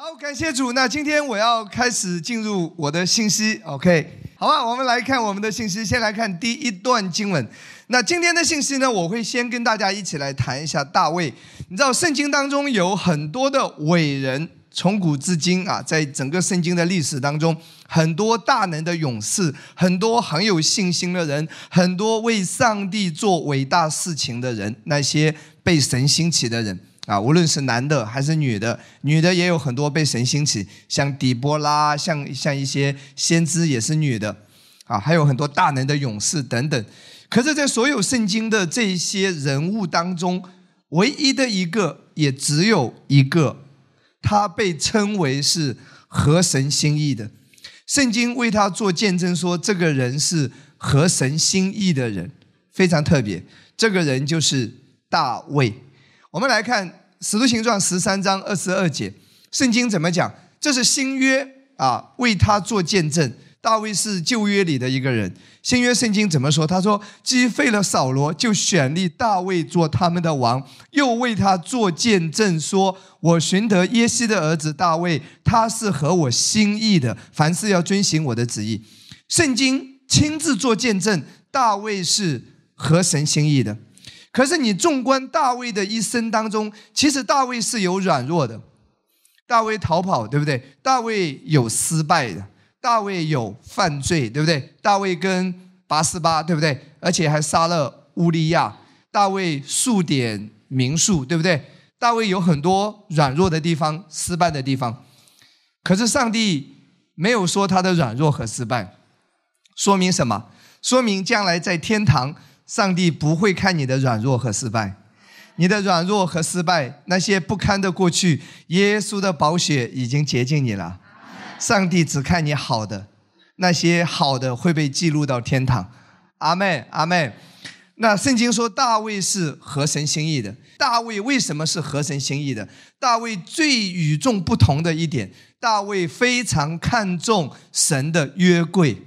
好，感谢主。那今天我要开始进入我的信息，OK？好吧，我们来看我们的信息。先来看第一段经文。那今天的信息呢，我会先跟大家一起来谈一下大卫。你知道，圣经当中有很多的伟人，从古至今啊，在整个圣经的历史当中，很多大能的勇士，很多很有信心的人，很多为上帝做伟大事情的人，那些被神兴起的人。啊，无论是男的还是女的，女的也有很多被神兴起，像底波拉，像像一些先知也是女的，啊，还有很多大能的勇士等等。可是，在所有圣经的这些人物当中，唯一的一个，也只有一个，他被称为是合神心意的。圣经为他做见证，说这个人是合神心意的人，非常特别。这个人就是大卫。我们来看《使徒行传》十三章二十二节，圣经怎么讲？这是新约啊，为他做见证。大卫是旧约里的一个人，新约圣经怎么说？他说：“击废了扫罗，就选立大卫做他们的王，又为他做见证，说我寻得耶西的儿子大卫，他是合我心意的，凡事要遵行我的旨意。”圣经亲自做见证，大卫是合神心意的。可是你纵观大卫的一生当中，其实大卫是有软弱的，大卫逃跑，对不对？大卫有失败的，大卫有犯罪，对不对？大卫跟八十八，对不对？而且还杀了乌利亚，大卫数点民数，对不对？大卫有很多软弱的地方，失败的地方。可是上帝没有说他的软弱和失败，说明什么？说明将来在天堂。上帝不会看你的软弱和失败，你的软弱和失败，那些不堪的过去，耶稣的宝血已经洁净你了。上帝只看你好的，那些好的会被记录到天堂。阿妹，阿妹。那圣经说大卫是合神心意的。大卫为什么是合神心意的？大卫最与众不同的一点，大卫非常看重神的约柜。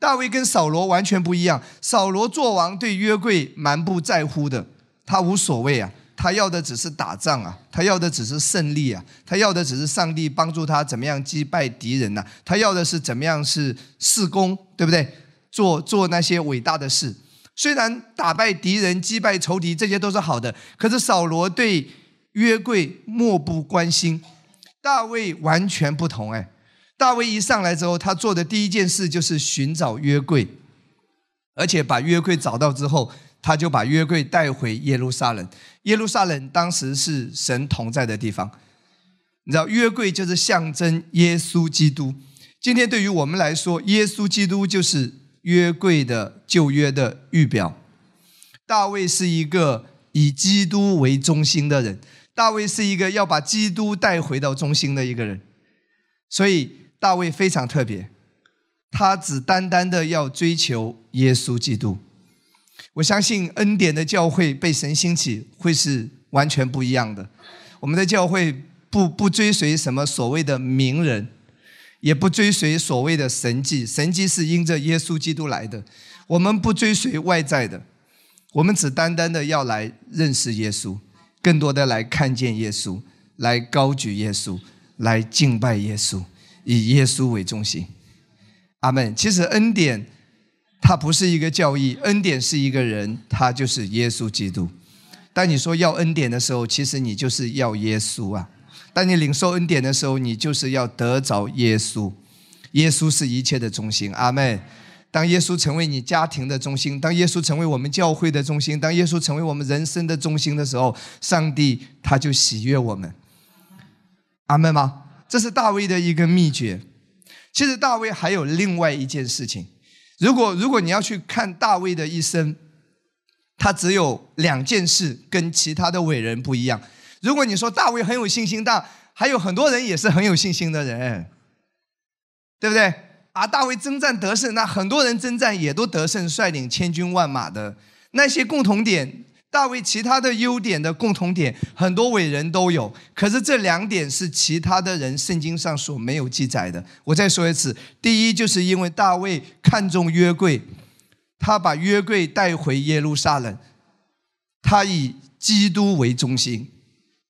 大卫跟扫罗完全不一样。扫罗做王对约柜蛮不在乎的，他无所谓啊，他要的只是打仗啊，他要的只是胜利啊，他要的只是上帝帮助他怎么样击败敌人呐，他要的是怎么样是事功，对不对？做做那些伟大的事。虽然打败敌人、击败仇敌这些都是好的，可是扫罗对约柜漠不关心，大卫完全不同哎。大卫一上来之后，他做的第一件事就是寻找约柜，而且把约柜找到之后，他就把约柜带回耶路撒冷。耶路撒冷当时是神同在的地方，你知道，约柜就是象征耶稣基督。今天对于我们来说，耶稣基督就是约柜的旧约的预表。大卫是一个以基督为中心的人，大卫是一个要把基督带回到中心的一个人，所以。大卫非常特别，他只单单的要追求耶稣基督。我相信恩典的教会被神兴起，会是完全不一样的。我们的教会不不追随什么所谓的名人，也不追随所谓的神迹，神迹是因着耶稣基督来的。我们不追随外在的，我们只单单的要来认识耶稣，更多的来看见耶稣，来高举耶稣，来敬拜耶稣。以耶稣为中心，阿门。其实恩典，它不是一个教义，恩典是一个人，他就是耶稣基督。当你说要恩典的时候，其实你就是要耶稣啊。当你领受恩典的时候，你就是要得着耶稣。耶稣是一切的中心，阿门。当耶稣成为你家庭的中心，当耶稣成为我们教会的中心，当耶稣成为我们人生的中心的时候，上帝他就喜悦我们，阿门吗？这是大卫的一个秘诀。其实大卫还有另外一件事情，如果如果你要去看大卫的一生，他只有两件事跟其他的伟人不一样。如果你说大卫很有信心，但还有很多人也是很有信心的人，对不对？啊，大卫征战得胜，那很多人征战也都得胜，率领千军万马的那些共同点。大卫其他的优点的共同点，很多伟人都有，可是这两点是其他的人圣经上所没有记载的。我再说一次，第一就是因为大卫看重约柜，他把约柜带回耶路撒冷，他以基督为中心，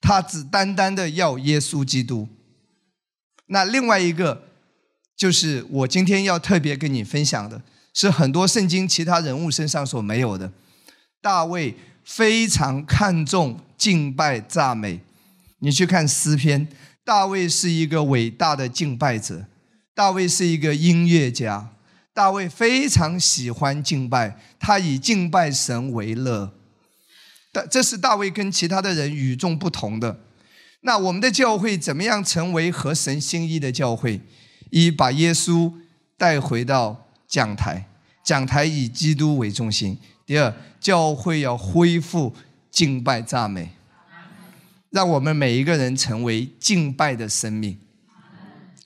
他只单单的要耶稣基督，那另外一个就是我今天要特别跟你分享的，是很多圣经其他人物身上所没有的。大卫非常看重敬拜赞美，你去看诗篇，大卫是一个伟大的敬拜者，大卫是一个音乐家，大卫非常喜欢敬拜，他以敬拜神为乐。但这是大卫跟其他的人与众不同的。那我们的教会怎么样成为合神心意的教会？一把耶稣带回到讲台，讲台以基督为中心。第二，教会要恢复敬拜赞美，让我们每一个人成为敬拜的生命。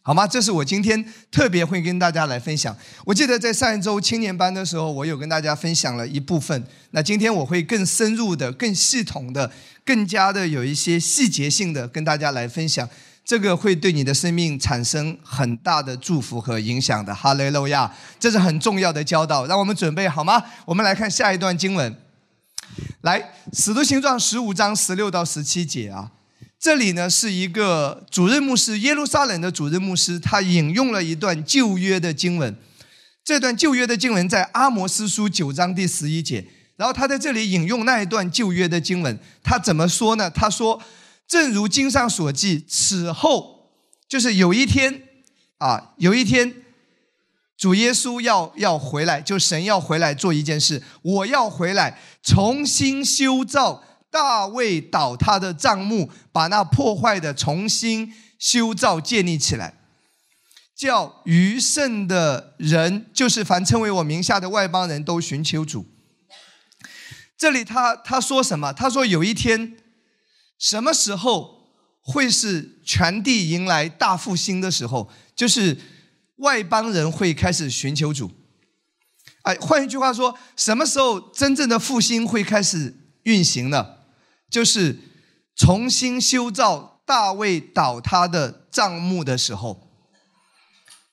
好吗？这是我今天特别会跟大家来分享。我记得在上一周青年班的时候，我有跟大家分享了一部分。那今天我会更深入的、更系统的、更加的有一些细节性的跟大家来分享。这个会对你的生命产生很大的祝福和影响的。哈雷路亚，这是很重要的教导。让我们准备好吗？我们来看下一段经文。来，《使徒行传》十五章十六到十七节啊。这里呢是一个主任牧师，耶路撒冷的主任牧师，他引用了一段旧约的经文。这段旧约的经文在阿摩斯书九章第十一节。然后他在这里引用那一段旧约的经文，他怎么说呢？他说：“正如经上所记，此后就是有一天啊，有一天主耶稣要要回来，就神要回来做一件事，我要回来重新修造。”大卫倒塌的帐幕，把那破坏的重新修造建立起来，叫余剩的人，就是凡称为我名下的外邦人都寻求主。这里他他说什么？他说有一天，什么时候会是全地迎来大复兴的时候？就是外邦人会开始寻求主。哎，换一句话说，什么时候真正的复兴会开始运行呢？就是重新修造大卫倒塌的帐幕的时候，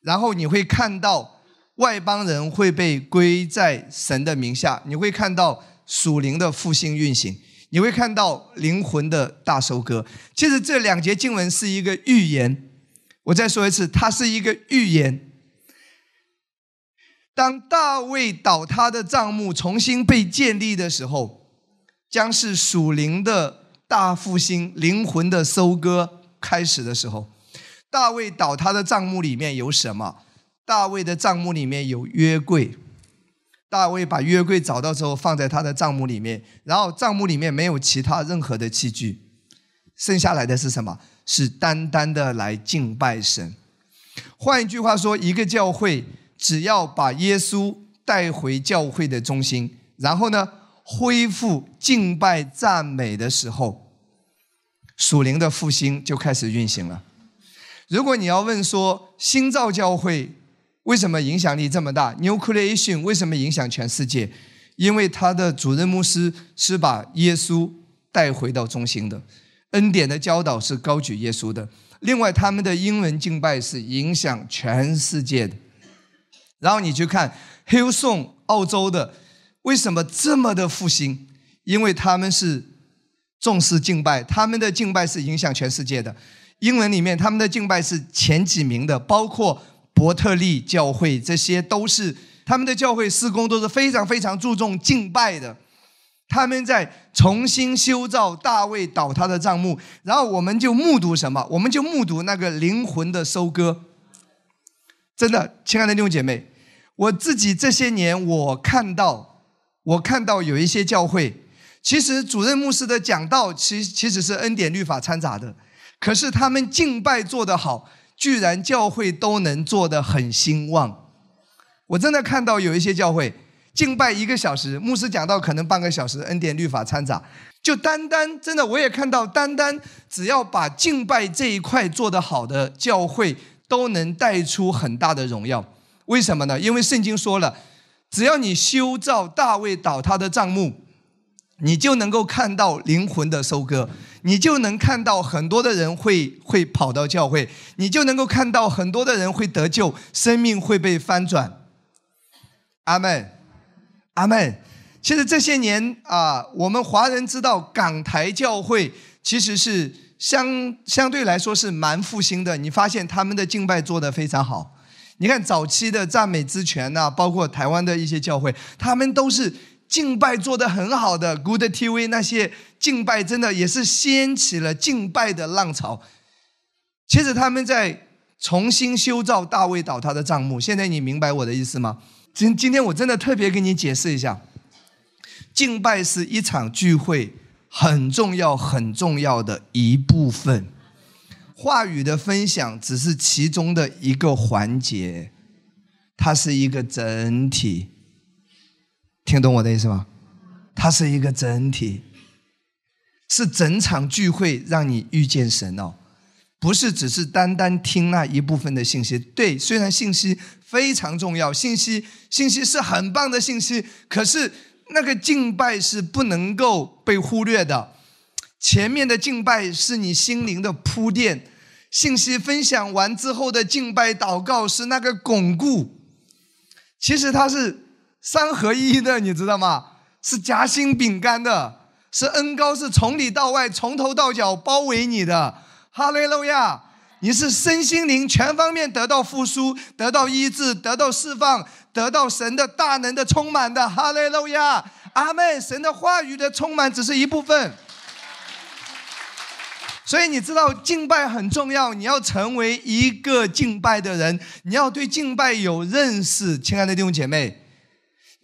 然后你会看到外邦人会被归在神的名下，你会看到属灵的复兴运行，你会看到灵魂的大收割。其实这两节经文是一个预言，我再说一次，它是一个预言。当大卫倒塌的账目重新被建立的时候。将是属灵的大复兴、灵魂的收割开始的时候。大卫倒塌的账目里面有什么？大卫的账目里面有约柜。大卫把约柜找到之后，放在他的帐幕里面，然后帐幕里面没有其他任何的器具，剩下来的是什么？是单单的来敬拜神。换一句话说，一个教会只要把耶稣带回教会的中心，然后呢？恢复敬拜赞美的时候，属灵的复兴就开始运行了。如果你要问说新造教会为什么影响力这么大，New Creation 为什么影响全世界？因为他的主任牧师是把耶稣带回到中心的，恩典的教导是高举耶稣的。另外，他们的英文敬拜是影响全世界的。然后你去看 Hillsong 澳洲的。为什么这么的复兴？因为他们是重视敬拜，他们的敬拜是影响全世界的。英文里面他们的敬拜是前几名的，包括伯特利教会，这些都是他们的教会施工都是非常非常注重敬拜的。他们在重新修造大卫倒塌的帐幕，然后我们就目睹什么？我们就目睹那个灵魂的收割。真的，亲爱的弟兄姐妹，我自己这些年我看到。我看到有一些教会，其实主任牧师的讲道，其其实是恩典律法掺杂的，可是他们敬拜做得好，居然教会都能做得很兴旺。我真的看到有一些教会敬拜一个小时，牧师讲到可能半个小时，恩典律法掺杂，就单单真的我也看到，单单只要把敬拜这一块做得好的教会，都能带出很大的荣耀。为什么呢？因为圣经说了。只要你修造大卫倒塌的帐幕，你就能够看到灵魂的收割，你就能看到很多的人会会跑到教会，你就能够看到很多的人会得救，生命会被翻转。阿门，阿门。其实这些年啊，我们华人知道港台教会其实是相相对来说是蛮复兴的。你发现他们的敬拜做得非常好。你看早期的赞美之泉呐，包括台湾的一些教会，他们都是敬拜做得很好的。Good TV 那些敬拜真的也是掀起了敬拜的浪潮。其实他们在重新修造大卫倒塌的帐幕。现在你明白我的意思吗？今今天我真的特别给你解释一下，敬拜是一场聚会。很重要、很重要的一部分，话语的分享只是其中的一个环节，它是一个整体。听懂我的意思吗？它是一个整体，是整场聚会让你遇见神哦，不是只是单单听那一部分的信息。对，虽然信息非常重要，信息信息是很棒的信息，可是。那个敬拜是不能够被忽略的，前面的敬拜是你心灵的铺垫，信息分享完之后的敬拜祷告是那个巩固，其实它是三合一的，你知道吗？是夹心饼干的，是恩高，是从里到外，从头到脚包围你的，哈利路亚。你是身心灵全方面得到复苏、得到医治、得到释放、得到神的大能的充满的，哈利路亚，阿门！神的话语的充满只是一部分，所以你知道敬拜很重要，你要成为一个敬拜的人，你要对敬拜有认识，亲爱的弟兄姐妹。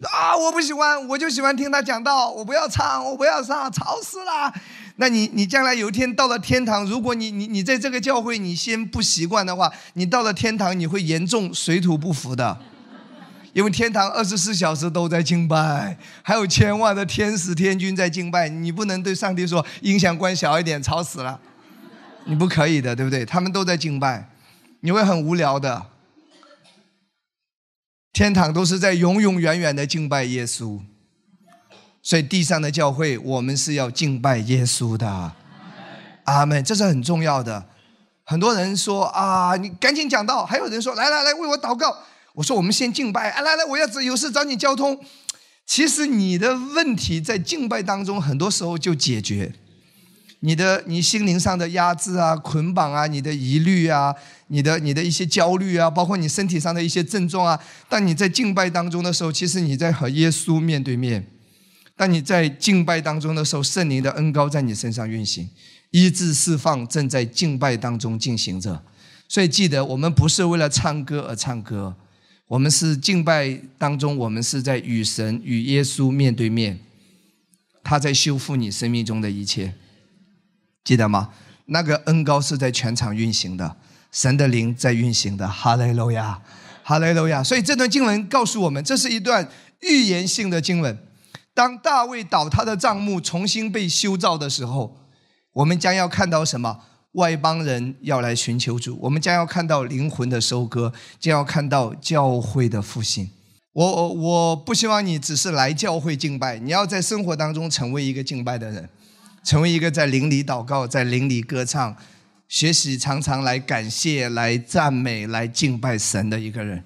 啊，我不喜欢，我就喜欢听他讲道，我不要唱，我不要唱，吵死了。那你你将来有一天到了天堂，如果你你你在这个教会你先不习惯的话，你到了天堂你会严重水土不服的，因为天堂二十四小时都在敬拜，还有千万的天使天君在敬拜，你不能对上帝说音响关小一点，吵死了，你不可以的，对不对？他们都在敬拜，你会很无聊的。天堂都是在永永远远的敬拜耶稣。所以地上的教会，我们是要敬拜耶稣的，阿门。这是很重要的。很多人说啊，你赶紧讲到；还有人说，来来来，为我祷告。我说，我们先敬拜。啊，来来，我要有事找你交通。其实你的问题在敬拜当中，很多时候就解决。你的你心灵上的压制啊、捆绑啊、你的疑虑啊、你的你的一些焦虑啊，包括你身体上的一些症状啊，当你在敬拜当中的时候，其实你在和耶稣面对面。当你在敬拜当中的时候，圣灵的恩高在你身上运行，医治释放正在敬拜当中进行着。所以记得，我们不是为了唱歌而唱歌，我们是敬拜当中，我们是在与神、与耶稣面对面，他在修复你生命中的一切，记得吗？那个恩高是在全场运行的，神的灵在运行的。哈利路亚，哈利路亚。所以这段经文告诉我们，这是一段预言性的经文。当大卫倒塌的帐幕重新被修造的时候，我们将要看到什么？外邦人要来寻求主，我们将要看到灵魂的收割，将要看到教会的复兴。我我不希望你只是来教会敬拜，你要在生活当中成为一个敬拜的人，成为一个在灵里祷告、在灵里歌唱、学习常常来感谢、来赞美、来敬拜神的一个人。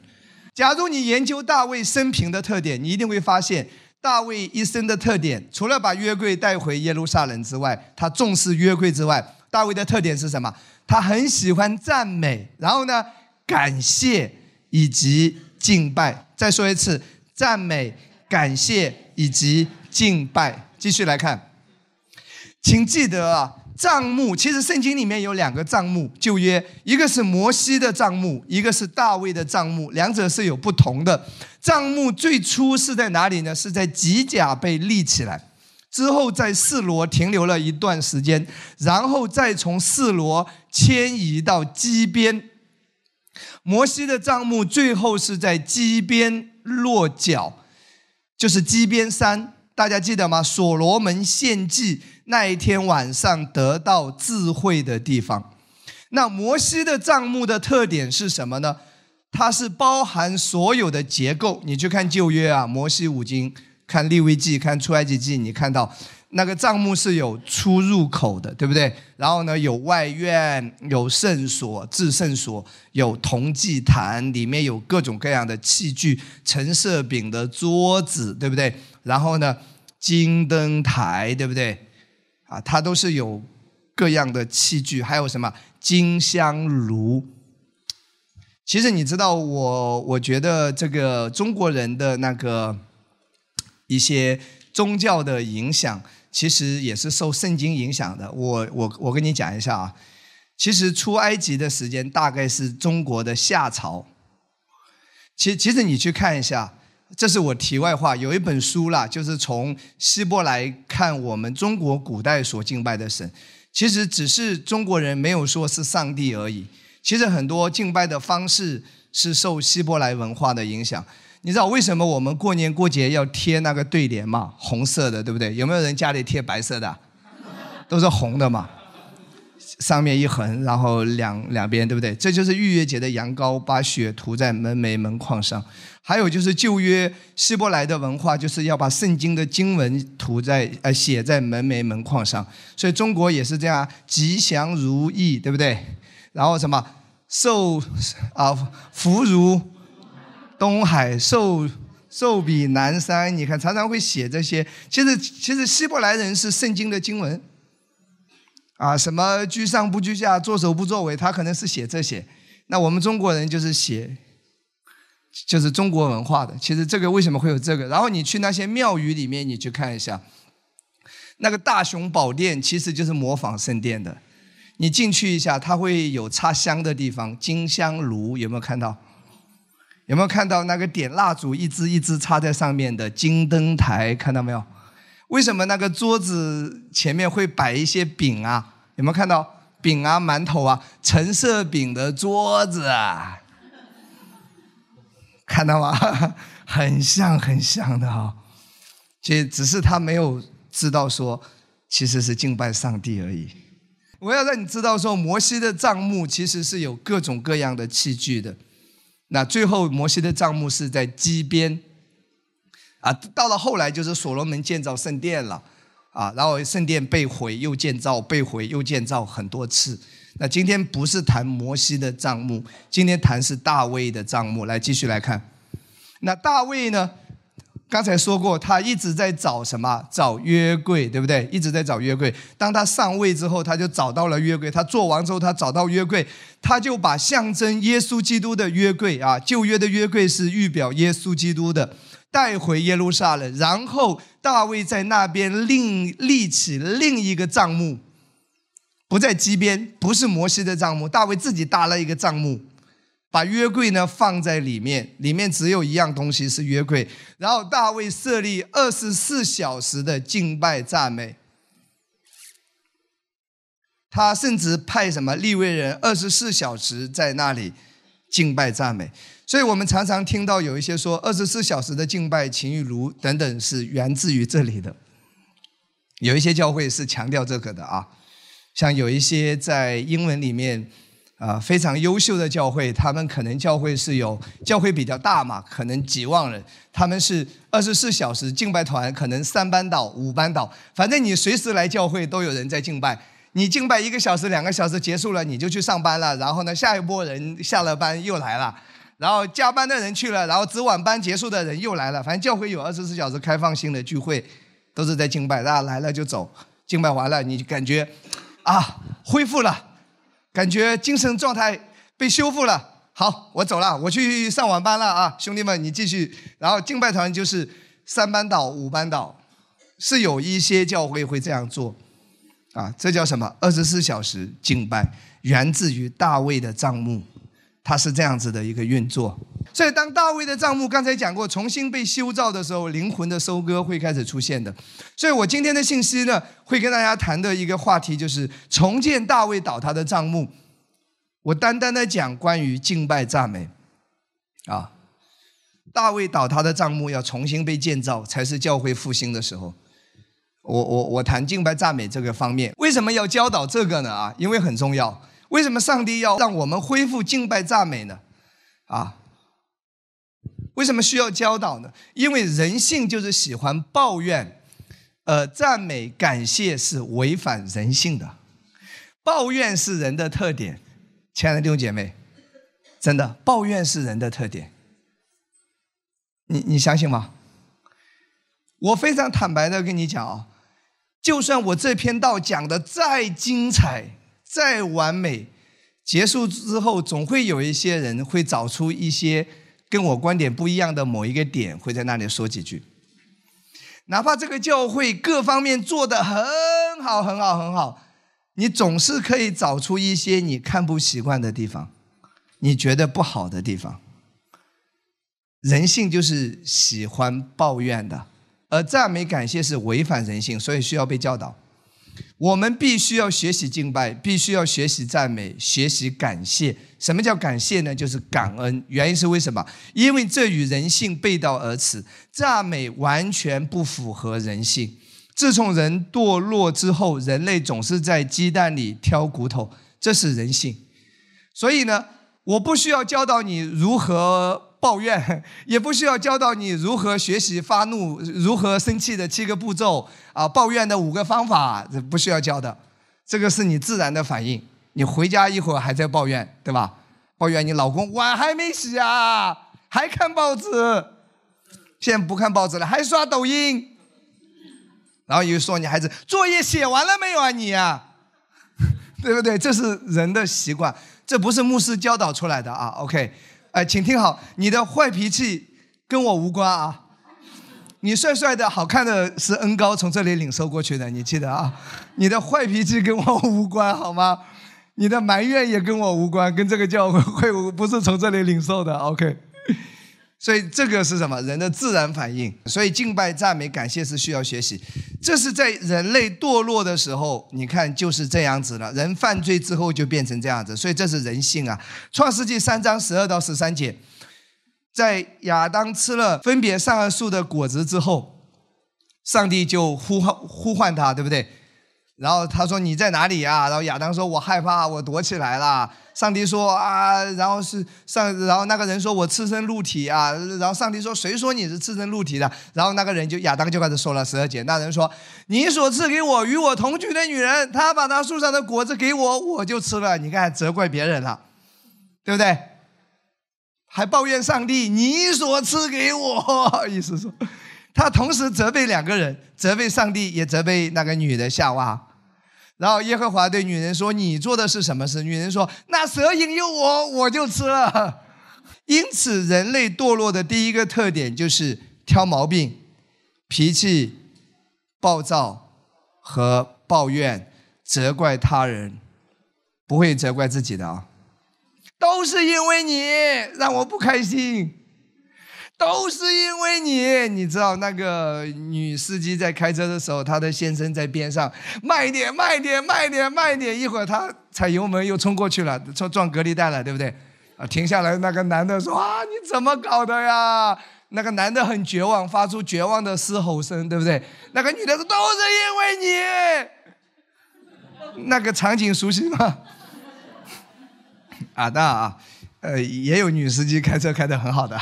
假如你研究大卫生平的特点，你一定会发现。大卫一生的特点，除了把约柜带回耶路撒冷之外，他重视约柜之外，大卫的特点是什么？他很喜欢赞美，然后呢，感谢以及敬拜。再说一次，赞美、感谢以及敬拜。继续来看，请记得啊。账目其实圣经里面有两个账目，旧约一个是摩西的账目，一个是大卫的账目，两者是有不同的。账目最初是在哪里呢？是在吉甲被立起来，之后在示罗停留了一段时间，然后再从示罗迁移到基边。摩西的账目最后是在基边落脚，就是基边山，大家记得吗？所罗门献祭。那一天晚上得到智慧的地方，那摩西的账目的特点是什么呢？它是包含所有的结构。你去看旧约啊，摩西五经，看利未记，看出埃及记，你看到那个账目是有出入口的，对不对？然后呢，有外院，有圣所、至圣所，有铜祭坛，里面有各种各样的器具，陈设饼的桌子，对不对？然后呢，金灯台，对不对？啊，它都是有各样的器具，还有什么金香炉。其实你知道，我我觉得这个中国人的那个一些宗教的影响，其实也是受圣经影响的。我我我跟你讲一下啊，其实出埃及的时间大概是中国的夏朝。其其实你去看一下，这是我题外话，有一本书啦，就是从希伯来看我们中国古代所敬拜的神，其实只是中国人没有说是上帝而已。其实很多敬拜的方式是受希伯来文化的影响。你知道为什么我们过年过节要贴那个对联吗？红色的，对不对？有没有人家里贴白色的？都是红的嘛。上面一横，然后两两边，对不对？这就是逾越节的羊羔，把血涂在门楣门框上。还有就是旧约希伯来的文化，就是要把圣经的经文涂在呃写在门楣门框上。所以中国也是这样，吉祥如意，对不对？然后什么寿啊福如东海，寿寿比南山。你看常常会写这些。其实其实希伯来人是圣经的经文啊，什么居上不居下，作首不作尾，他可能是写这些。那我们中国人就是写，就是中国文化的。其实这个为什么会有这个？然后你去那些庙宇里面，你去看一下，那个大雄宝殿其实就是模仿圣殿的。你进去一下，它会有插香的地方，金香炉有没有看到？有没有看到那个点蜡烛一支一支插在上面的金灯台？看到没有？为什么那个桌子前面会摆一些饼啊？有没有看到饼啊、馒头啊？橙色饼的桌子啊，看到吗？很像很像的哈，其实只是他没有知道说，其实是敬拜上帝而已。我要让你知道，说摩西的帐幕其实是有各种各样的器具的。那最后摩西的帐幕是在基边，啊，到了后来就是所罗门建造圣殿了，啊，然后圣殿被毁又建造，被毁又建造很多次。那今天不是谈摩西的账目，今天谈是大卫的账目。来继续来看，那大卫呢？刚才说过，他一直在找什么？找约柜，对不对？一直在找约柜。当他上位之后，他就找到了约柜。他做完之后，他找到约柜，他就把象征耶稣基督的约柜啊，旧约的约柜是预表耶稣基督的，带回耶路撒冷。然后大卫在那边另立起另一个账目，不在基边，不是摩西的帐幕，大卫自己搭了一个帐幕。把约柜呢放在里面，里面只有一样东西是约柜。然后大卫设立二十四小时的敬拜赞美，他甚至派什么立位人二十四小时在那里敬拜赞美。所以我们常常听到有一些说二十四小时的敬拜情欲炉等等是源自于这里的。有一些教会是强调这个的啊，像有一些在英文里面。啊，非常优秀的教会，他们可能教会是有教会比较大嘛，可能几万人，他们是二十四小时敬拜团，可能三班倒、五班倒，反正你随时来教会都有人在敬拜。你敬拜一个小时、两个小时结束了，你就去上班了。然后呢，下一波人下了班又来了，然后加班的人去了，然后值晚班结束的人又来了。反正教会有二十四小时开放性的聚会，都是在敬拜，大家来了就走，敬拜完了你就感觉啊恢复了。感觉精神状态被修复了。好，我走了，我去上晚班了啊，兄弟们，你继续。然后敬拜团就是三班倒、五班倒，是有一些教会会这样做，啊，这叫什么？二十四小时敬拜，源自于大卫的帐幕，它是这样子的一个运作。所以，当大卫的账目刚才讲过重新被修造的时候，灵魂的收割会开始出现的。所以我今天的信息呢，会跟大家谈的一个话题就是重建大卫倒塌的账目。我单单的讲关于敬拜赞美，啊，大卫倒塌的账目要重新被建造，才是教会复兴的时候。我我我谈敬拜赞美这个方面，为什么要教导这个呢？啊，因为很重要。为什么上帝要让我们恢复敬拜赞美呢？啊？为什么需要教导呢？因为人性就是喜欢抱怨，呃，赞美感谢是违反人性的，抱怨是人的特点，亲爱的弟兄姐妹，真的抱怨是人的特点，你你相信吗？我非常坦白的跟你讲啊，就算我这篇道讲的再精彩、再完美，结束之后，总会有一些人会找出一些跟我观点不一样的某一个点，会在那里说几句。哪怕这个教会各方面做得很好、很好、很好，你总是可以找出一些你看不习惯的地方，你觉得不好的地方。人性就是喜欢抱怨的。而赞美感谢是违反人性，所以需要被教导。我们必须要学习敬拜，必须要学习赞美，学习感谢。什么叫感谢呢？就是感恩。原因是为什么？因为这与人性背道而驰。赞美完全不符合人性。自从人堕落之后，人类总是在鸡蛋里挑骨头，这是人性。所以呢，我不需要教导你如何。抱怨 也不需要教导你如何学习发怒、如何生气的七个步骤啊！抱怨的五个方法，不需要教的，这个是你自然的反应。你回家一会儿还在抱怨，对吧？抱怨你老公碗还没洗啊，还看报纸，现在不看报纸了，还刷抖音。然后又说你孩子作业写完了没有啊？你啊，对不对？这是人的习惯，这不是牧师教导出来的啊。OK。哎，请听好，你的坏脾气跟我无关啊！你帅帅的好看的是恩高从这里领受过去的，你记得啊？你的坏脾气跟我无关，好吗？你的埋怨也跟我无关，跟这个教会会不是从这里领受的，OK？所以这个是什么？人的自然反应。所以敬拜、赞美、感谢是需要学习。这是在人类堕落的时候，你看就是这样子了。人犯罪之后就变成这样子，所以这是人性啊。创世纪三章十二到十三节，在亚当吃了分别善恶树的果子之后，上帝就呼唤呼唤他，对不对？然后他说：“你在哪里啊？”然后亚当说：“我害怕，我躲起来了。”上帝说啊，然后是上，然后那个人说我赤身露体啊，然后上帝说谁说你是赤身露体的？然后那个人就亚当就开始说了十二节，那人说你所赐给我与我同居的女人，她把她树上的果子给我，我就吃了。你看责怪别人了，对不对？还抱怨上帝你所赐给我，意思说他同时责备两个人，责备上帝也责备那个女的夏娃。然后耶和华对女人说：“你做的是什么事？”女人说：“那蛇引诱我，我就吃了。” 因此，人类堕落的第一个特点就是挑毛病、脾气暴躁和抱怨、责怪他人，不会责怪自己的啊，都是因为你让我不开心。都是因为你，你知道那个女司机在开车的时候，她的先生在边上，慢一点，慢一点，慢一点，慢一点，一会儿她踩油门又冲过去了，撞撞隔离带了，对不对？啊，停下来，那个男的说啊，你怎么搞的呀？那个男的很绝望，发出绝望的嘶吼声，对不对？那个女的说，都是因为你。那个场景熟悉吗？啊，那啊，呃，也有女司机开车开得很好的。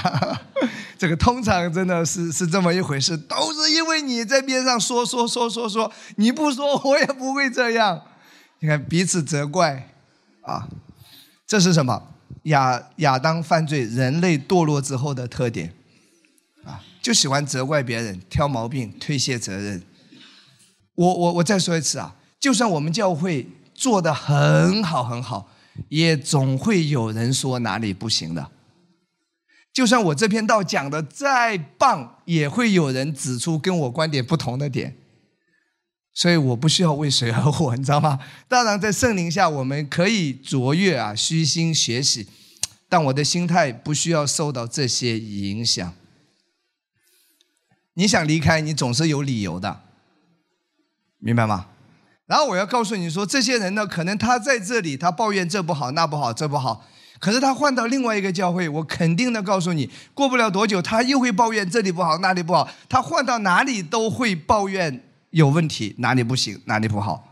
这个通常真的是是这么一回事，都是因为你在边上说说说说说，你不说我也不会这样。你看彼此责怪，啊，这是什么？亚亚当犯罪，人类堕落之后的特点，啊，就喜欢责怪别人，挑毛病，推卸责任。我我我再说一次啊，就算我们教会做的很好很好，也总会有人说哪里不行的。就算我这篇道讲的再棒，也会有人指出跟我观点不同的点，所以我不需要为谁而活，你知道吗？当然，在圣灵下，我们可以卓越啊，虚心学习，但我的心态不需要受到这些影响。你想离开，你总是有理由的，明白吗？然后我要告诉你说，这些人呢，可能他在这里，他抱怨这不好，那不好，这不好。可是他换到另外一个教会，我肯定的告诉你，过不了多久，他又会抱怨这里不好，那里不好。他换到哪里都会抱怨有问题，哪里不行，哪里不好。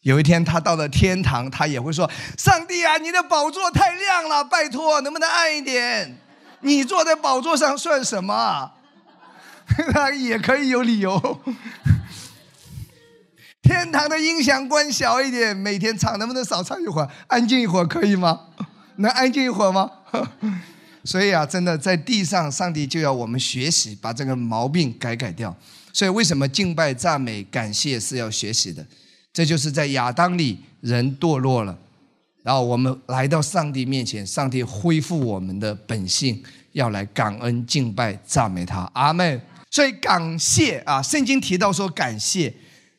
有一天他到了天堂，他也会说：“上帝啊，你的宝座太亮了，拜托，能不能暗一点？你坐在宝座上算什么？” 他也可以有理由。天堂的音响关小一点，每天唱能不能少唱一会儿，安静一会儿可以吗？能安静一会儿吗？所以啊，真的在地上，上帝就要我们学习，把这个毛病改改掉。所以为什么敬拜、赞美、感谢是要学习的？这就是在亚当里人堕落了，然后我们来到上帝面前，上帝恢复我们的本性，要来感恩、敬拜、赞美他。阿门。所以感谢啊，圣经提到说感谢。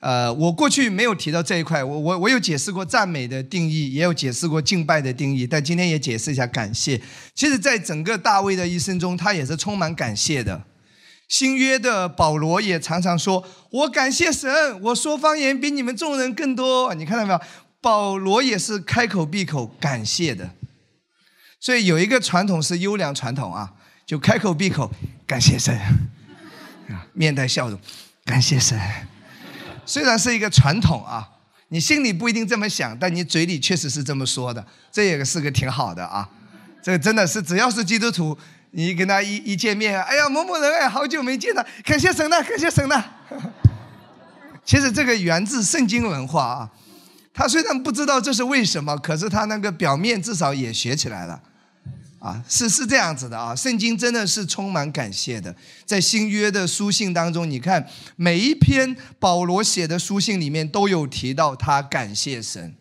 呃，我过去没有提到这一块，我我我有解释过赞美的定义，也有解释过敬拜的定义，但今天也解释一下感谢。其实，在整个大卫的一生中，他也是充满感谢的。新约的保罗也常常说：“我感谢神，我说方言比你们众人更多。”你看到没有？保罗也是开口闭口感谢的。所以有一个传统是优良传统啊，就开口闭口感谢神，啊，面带笑容，感谢神。虽然是一个传统啊，你心里不一定这么想，但你嘴里确实是这么说的，这也是个挺好的啊。这个真的是，只要是基督徒，你跟他一一见面，哎呀，某某人哎，好久没见了，感谢神呐，感谢神呐。其实这个源自圣经文化啊，他虽然不知道这是为什么，可是他那个表面至少也学起来了。啊，是是这样子的啊，圣经真的是充满感谢的。在新约的书信当中，你看每一篇保罗写的书信里面都有提到他感谢神。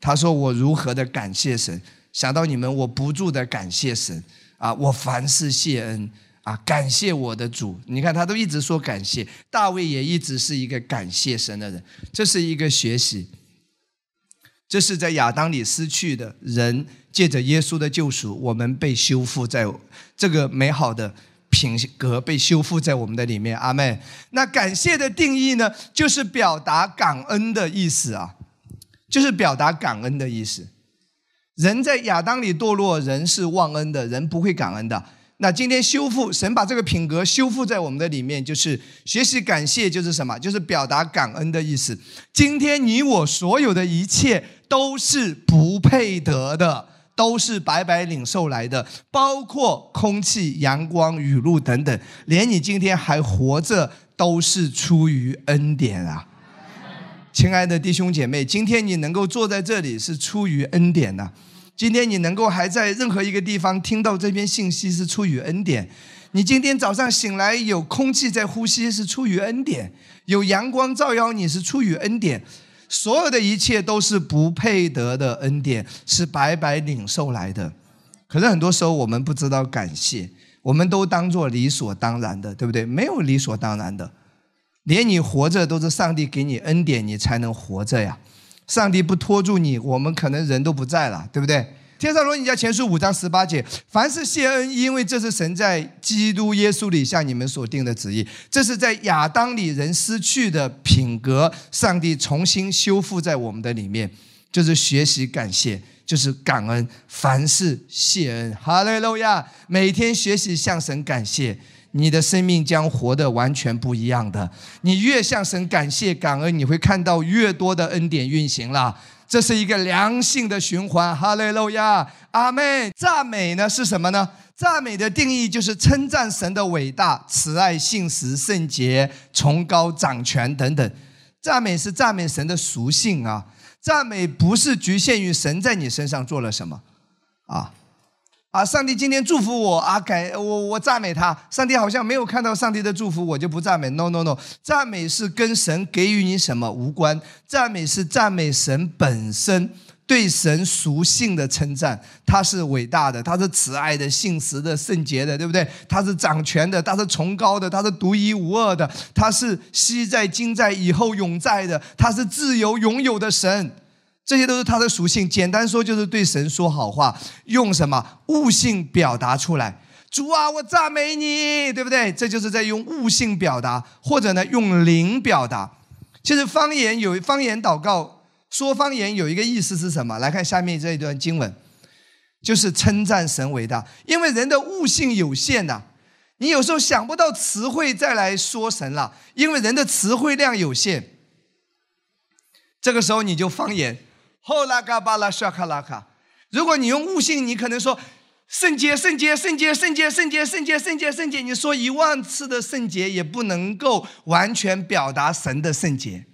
他说我如何的感谢神，想到你们，我不住的感谢神啊，我凡事谢恩啊，感谢我的主。你看他都一直说感谢，大卫也一直是一个感谢神的人，这是一个学习。这是在亚当里失去的人，借着耶稣的救赎，我们被修复在这个美好的品格被修复在我们的里面。阿妹，那感谢的定义呢，就是表达感恩的意思啊，就是表达感恩的意思。人在亚当里堕落，人是忘恩的，人不会感恩的。那今天修复神把这个品格修复在我们的里面，就是学习感谢，就是什么？就是表达感恩的意思。今天你我所有的一切都是不配得的，都是白白领受来的，包括空气、阳光、雨露等等，连你今天还活着，都是出于恩典啊！亲爱的弟兄姐妹，今天你能够坐在这里，是出于恩典呐。今天你能够还在任何一个地方听到这篇信息是出于恩典。你今天早上醒来有空气在呼吸是出于恩典，有阳光照耀你是出于恩典。所有的一切都是不配得的恩典，是白白领受来的。可是很多时候我们不知道感谢，我们都当做理所当然的，对不对？没有理所当然的，连你活着都是上帝给你恩典，你才能活着呀。上帝不拖住你，我们可能人都不在了，对不对？天上罗尼家前书五章十八节，凡是谢恩，因为这是神在基督耶稣里向你们所定的旨意。这是在亚当里人失去的品格，上帝重新修复在我们的里面，就是学习感谢，就是感恩，凡事谢恩。哈利路亚！每天学习向神感谢。你的生命将活得完全不一样的。你越向神感谢感恩，你会看到越多的恩典运行了。这是一个良性的循环。哈利路亚，阿妹，赞美呢是什么呢？赞美的定义就是称赞神的伟大、慈爱、信实、圣洁、崇高、掌权等等。赞美是赞美神的属性啊。赞美不是局限于神在你身上做了什么啊。啊！上帝今天祝福我啊，感我我赞美他。上帝好像没有看到上帝的祝福，我就不赞美。No No No，赞美是跟神给予你什么无关，赞美是赞美神本身对神属性的称赞。他是伟大的，他是慈爱的、信实的、圣洁的，对不对？他是掌权的，他是崇高的，他是独一无二的，他是昔在、今在、以后永在的，他是自由拥有的神。这些都是他的属性，简单说就是对神说好话，用什么悟性表达出来。主啊，我赞美你，对不对？这就是在用悟性表达，或者呢用灵表达。其实方言有方言祷告，说方言有一个意思是什么？来看下面这一段经文，就是称赞神伟大。因为人的悟性有限呐，你有时候想不到词汇再来说神了，因为人的词汇量有限。这个时候你就方言。后拉嘎巴拉沙卡拉卡，如果你用悟性，你可能说圣洁、圣洁、圣洁、圣洁、圣洁、圣洁、圣洁、圣洁。你说一万次的圣洁，也不能够完全表达神的圣洁。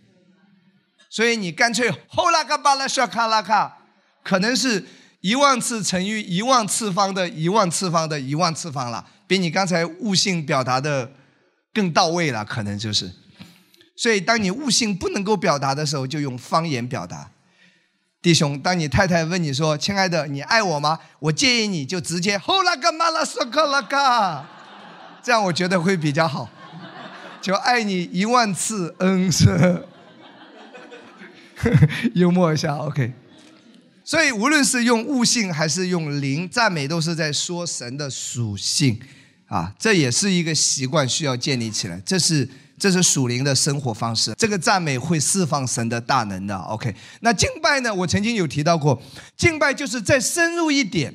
所以你干脆后拉嘎巴拉沙卡拉卡，可能是一万次乘以一万次方的一万次方的一万次方了，比你刚才悟性表达的。更到位了，可能就是。所以，当你悟性不能够表达的时候，就用方言表达。弟兄，当你太太问你说：“亲爱的，你爱我吗？”我建议你就直接“吼啦个马拉索克啦嘎”，这样我觉得会比较好。就爱你一万次，嗯是。幽默一下，OK。所以，无论是用悟性还是用灵赞美，都是在说神的属性啊。这也是一个习惯，需要建立起来。这是。这是属灵的生活方式。这个赞美会释放神的大能的。OK，那敬拜呢？我曾经有提到过，敬拜就是再深入一点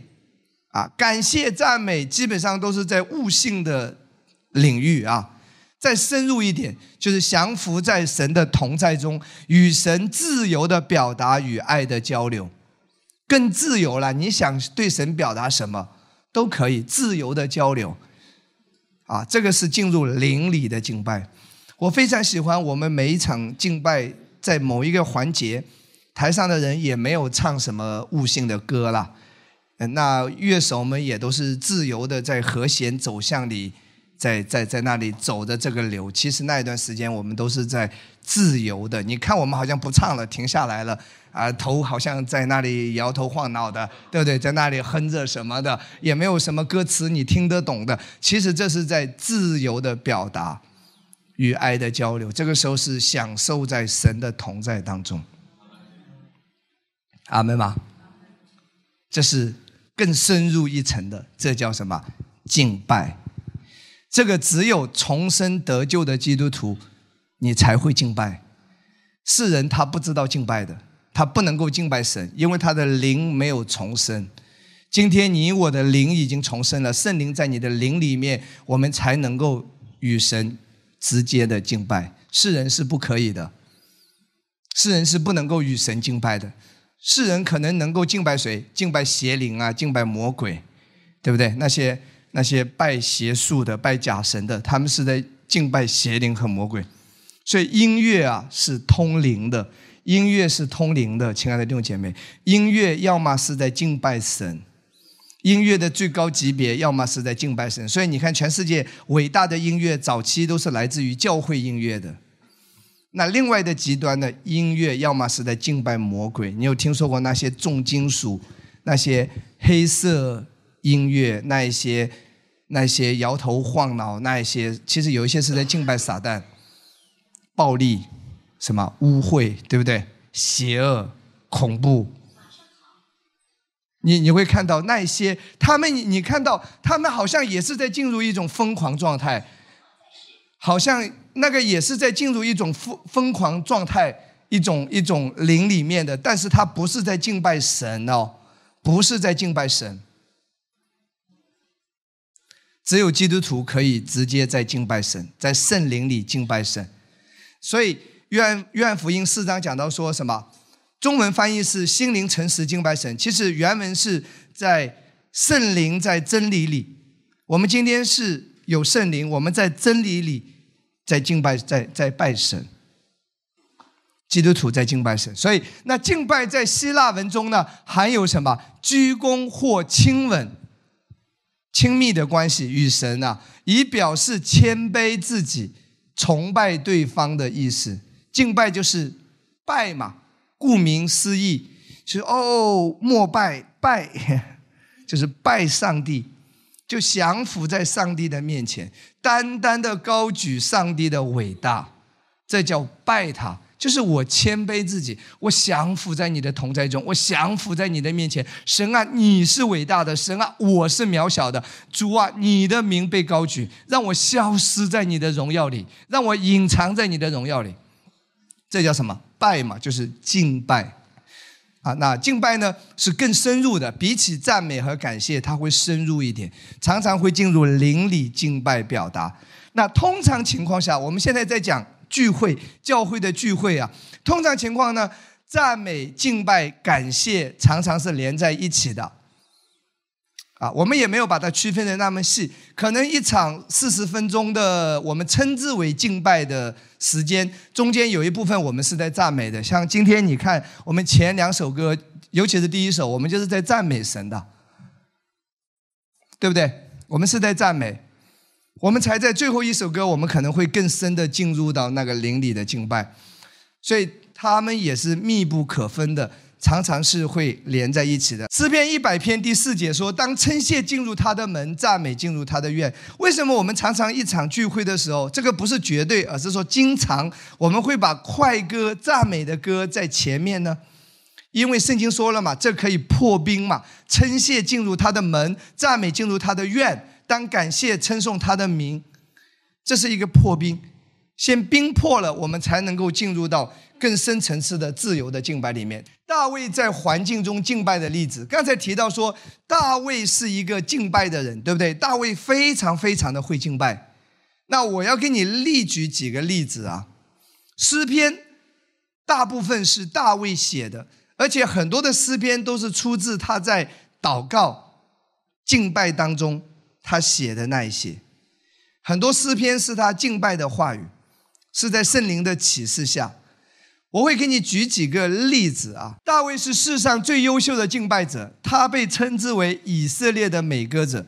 啊，感谢赞美基本上都是在悟性的领域啊。再深入一点，就是降服在神的同在中，与神自由的表达与爱的交流，更自由了。你想对神表达什么都可以，自由的交流啊。这个是进入灵里的敬拜。我非常喜欢我们每一场敬拜，在某一个环节，台上的人也没有唱什么悟性的歌啦，那乐手们也都是自由的在和弦走向里，在在在那里走的这个流。其实那一段时间我们都是在自由的。你看我们好像不唱了，停下来了，啊，头好像在那里摇头晃脑的，对不对？在那里哼着什么的，也没有什么歌词你听得懂的。其实这是在自由的表达。与爱的交流，这个时候是享受在神的同在当中。阿门吗？这是更深入一层的，这叫什么？敬拜。这个只有重生得救的基督徒，你才会敬拜。世人他不知道敬拜的，他不能够敬拜神，因为他的灵没有重生。今天你我的灵已经重生了，圣灵在你的灵里面，我们才能够与神。直接的敬拜，世人是不可以的。世人是不能够与神敬拜的。世人可能能够敬拜谁？敬拜邪灵啊，敬拜魔鬼，对不对？那些那些拜邪术的、拜假神的，他们是在敬拜邪灵和魔鬼。所以音乐啊是通灵的，音乐是通灵的，亲爱的弟兄姐妹，音乐要么是在敬拜神。音乐的最高级别，要么是在敬拜神，所以你看，全世界伟大的音乐早期都是来自于教会音乐的。那另外的极端的音乐，要么是在敬拜魔鬼。你有听说过那些重金属、那些黑色音乐、那一些那些摇头晃脑、那一些，其实有一些是在敬拜撒旦、暴力、什么污秽，对不对？邪恶、恐怖。你你会看到那些他们，你看到他们好像也是在进入一种疯狂状态，好像那个也是在进入一种疯疯狂状态，一种一种灵里面的，但是他不是在敬拜神哦，不是在敬拜神，只有基督徒可以直接在敬拜神，在圣灵里敬拜神，所以愿愿福音四章讲到说什么？中文翻译是“心灵诚实敬拜神”，其实原文是在圣灵在真理里。我们今天是有圣灵，我们在真理里在敬拜，在在拜神。基督徒在敬拜神，所以那敬拜在希腊文中呢，含有什么？鞠躬或亲吻，亲密的关系与神啊，以表示谦卑自己、崇拜对方的意思。敬拜就是拜嘛。顾名思义，就是哦，膜拜拜，就是拜上帝，就降服在上帝的面前，单单的高举上帝的伟大，这叫拜他。就是我谦卑自己，我降服在你的同在中，我降服在你的面前。神啊，你是伟大的，神啊，我是渺小的。主啊，你的名被高举，让我消失在你的荣耀里，让我隐藏在你的荣耀里。这叫什么？拜嘛，就是敬拜啊。那敬拜呢，是更深入的，比起赞美和感谢，它会深入一点，常常会进入邻里敬拜表达。那通常情况下，我们现在在讲聚会，教会的聚会啊，通常情况呢，赞美、敬拜、感谢常常是连在一起的。啊，我们也没有把它区分的那么细，可能一场四十分钟的，我们称之为敬拜的时间，中间有一部分我们是在赞美的。像今天你看，我们前两首歌，尤其是第一首，我们就是在赞美神的，对不对？我们是在赞美，我们才在最后一首歌，我们可能会更深的进入到那个灵里的敬拜，所以他们也是密不可分的，常常是会连在一起的。诗篇一百篇第四节说：“当称谢进入他的门，赞美进入他的院。”为什么我们常常一场聚会的时候，这个不是绝对，而是说经常我们会把快歌、赞美的歌在前面呢？因为圣经说了嘛，这可以破冰嘛，称谢进入他的门，赞美进入他的院。当感谢称颂他的名，这是一个破冰，先冰破了，我们才能够进入到更深层次的自由的敬拜里面。大卫在环境中敬拜的例子，刚才提到说，大卫是一个敬拜的人，对不对？大卫非常非常的会敬拜。那我要给你例举几个例子啊，诗篇大部分是大卫写的，而且很多的诗篇都是出自他在祷告敬拜当中。他写的那一些，很多诗篇是他敬拜的话语，是在圣灵的启示下。我会给你举几个例子啊。大卫是世上最优秀的敬拜者，他被称之为以色列的美歌者。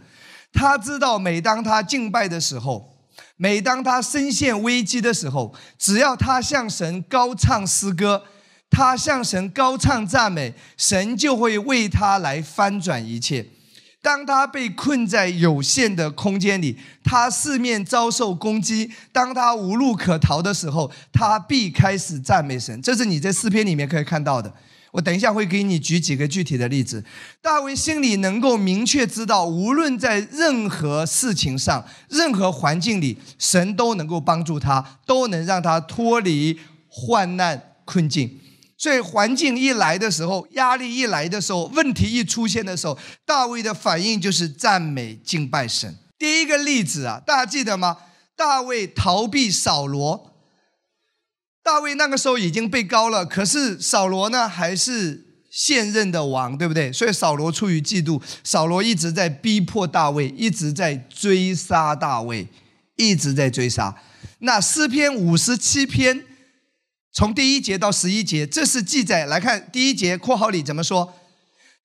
他知道，每当他敬拜的时候，每当他身陷危机的时候，只要他向神高唱诗歌，他向神高唱赞美，神就会为他来翻转一切。当他被困在有限的空间里，他四面遭受攻击，当他无路可逃的时候，他必开始赞美神。这是你在诗篇里面可以看到的。我等一下会给你举几个具体的例子。大卫心里能够明确知道，无论在任何事情上、任何环境里，神都能够帮助他，都能让他脱离患难困境。所以环境一来的时候，压力一来的时候，问题一出现的时候，大卫的反应就是赞美敬拜神。第一个例子啊，大家记得吗？大卫逃避扫罗。大卫那个时候已经被高了，可是扫罗呢还是现任的王，对不对？所以扫罗出于嫉妒，扫罗一直在逼迫大卫，一直在追杀大卫，一直在追杀。那诗篇五十七篇。从第一节到十一节，这是记载来看。第一节括号里怎么说？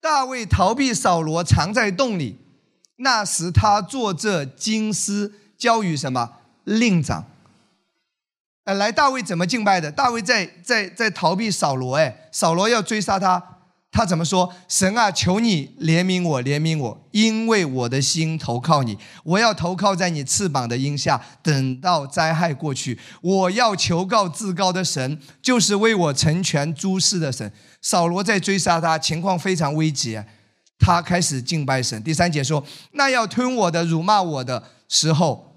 大卫逃避扫罗，藏在洞里。那时他做这经师，交与什么令长？呃，来，大卫怎么敬拜的？大卫在在在逃避扫罗，哎，扫罗要追杀他。他怎么说？神啊，求你怜悯我，怜悯我，因为我的心投靠你。我要投靠在你翅膀的荫下，等到灾害过去。我要求告至高的神，就是为我成全诸事的神。扫罗在追杀他，情况非常危急。他开始敬拜神。第三节说：那要吞我的、辱骂我的时候，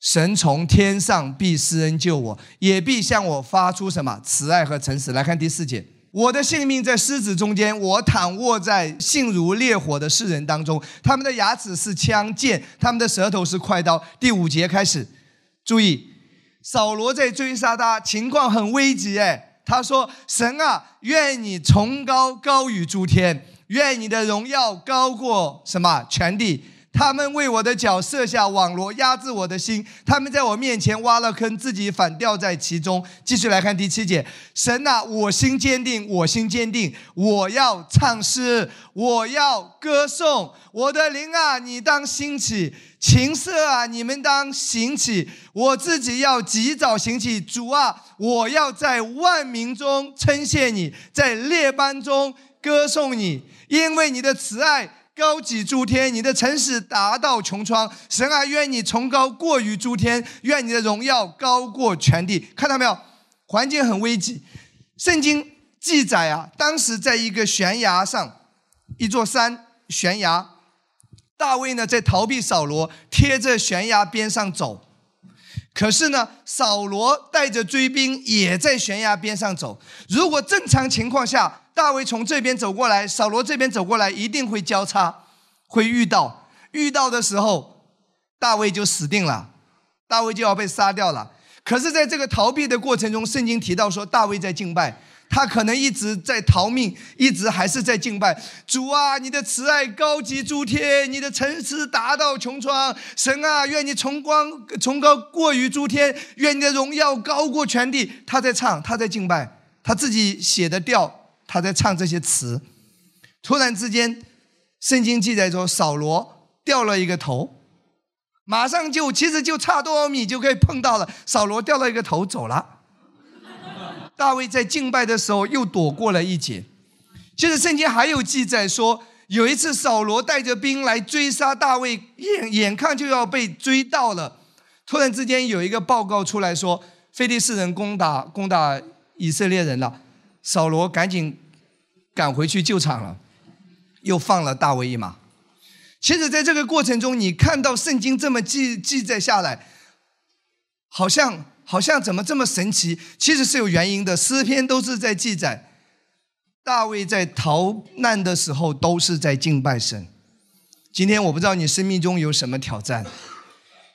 神从天上必施恩救我，也必向我发出什么慈爱和诚实。来看第四节。我的性命在狮子中间，我躺卧在性如烈火的世人当中。他们的牙齿是枪剑，他们的舌头是快刀。第五节开始，注意，扫罗在追杀他，情况很危急。哎，他说：“神啊，愿你崇高高于诸天，愿你的荣耀高过什么全地。”他们为我的脚设下网罗，压制我的心。他们在我面前挖了坑，自己反掉在其中。继续来看第七节：神啊，我心坚定，我心坚定，我要唱诗，我要歌颂。我的灵啊，你当兴起；琴瑟啊，你们当兴起。我自己要及早兴起。主啊，我要在万民中称谢你，在列班中歌颂你，因为你的慈爱。高举诸天，你的城市达到穹苍。神啊，愿你崇高过于诸天，愿你的荣耀高过全地。看到没有？环境很危急。圣经记载啊，当时在一个悬崖上，一座山悬崖，大卫呢在逃避扫罗，贴着悬崖边上走。可是呢，扫罗带着追兵也在悬崖边上走。如果正常情况下，大卫从这边走过来，扫罗这边走过来，一定会交叉，会遇到。遇到的时候，大卫就死定了，大卫就要被杀掉了。可是，在这个逃避的过程中，圣经提到说，大卫在敬拜，他可能一直在逃命，一直还是在敬拜主啊！你的慈爱高及诸天，你的诚实达到穹苍。神啊，愿你崇光崇高过于诸天，愿你的荣耀高过全地。他在唱，他在敬拜，他自己写的调。他在唱这些词，突然之间，圣经记载说，扫罗掉了一个头，马上就其实就差多少米就可以碰到了。扫罗掉了一个头走了。大卫在敬拜的时候又躲过了一劫。其实圣经还有记载说，有一次扫罗带着兵来追杀大卫，眼眼看就要被追到了，突然之间有一个报告出来说，菲利士人攻打攻打以色列人了。扫罗赶紧赶回去救场了，又放了大卫一马。其实，在这个过程中，你看到圣经这么记记载下来，好像好像怎么这么神奇？其实是有原因的。诗篇都是在记载，大卫在逃难的时候都是在敬拜神。今天我不知道你生命中有什么挑战，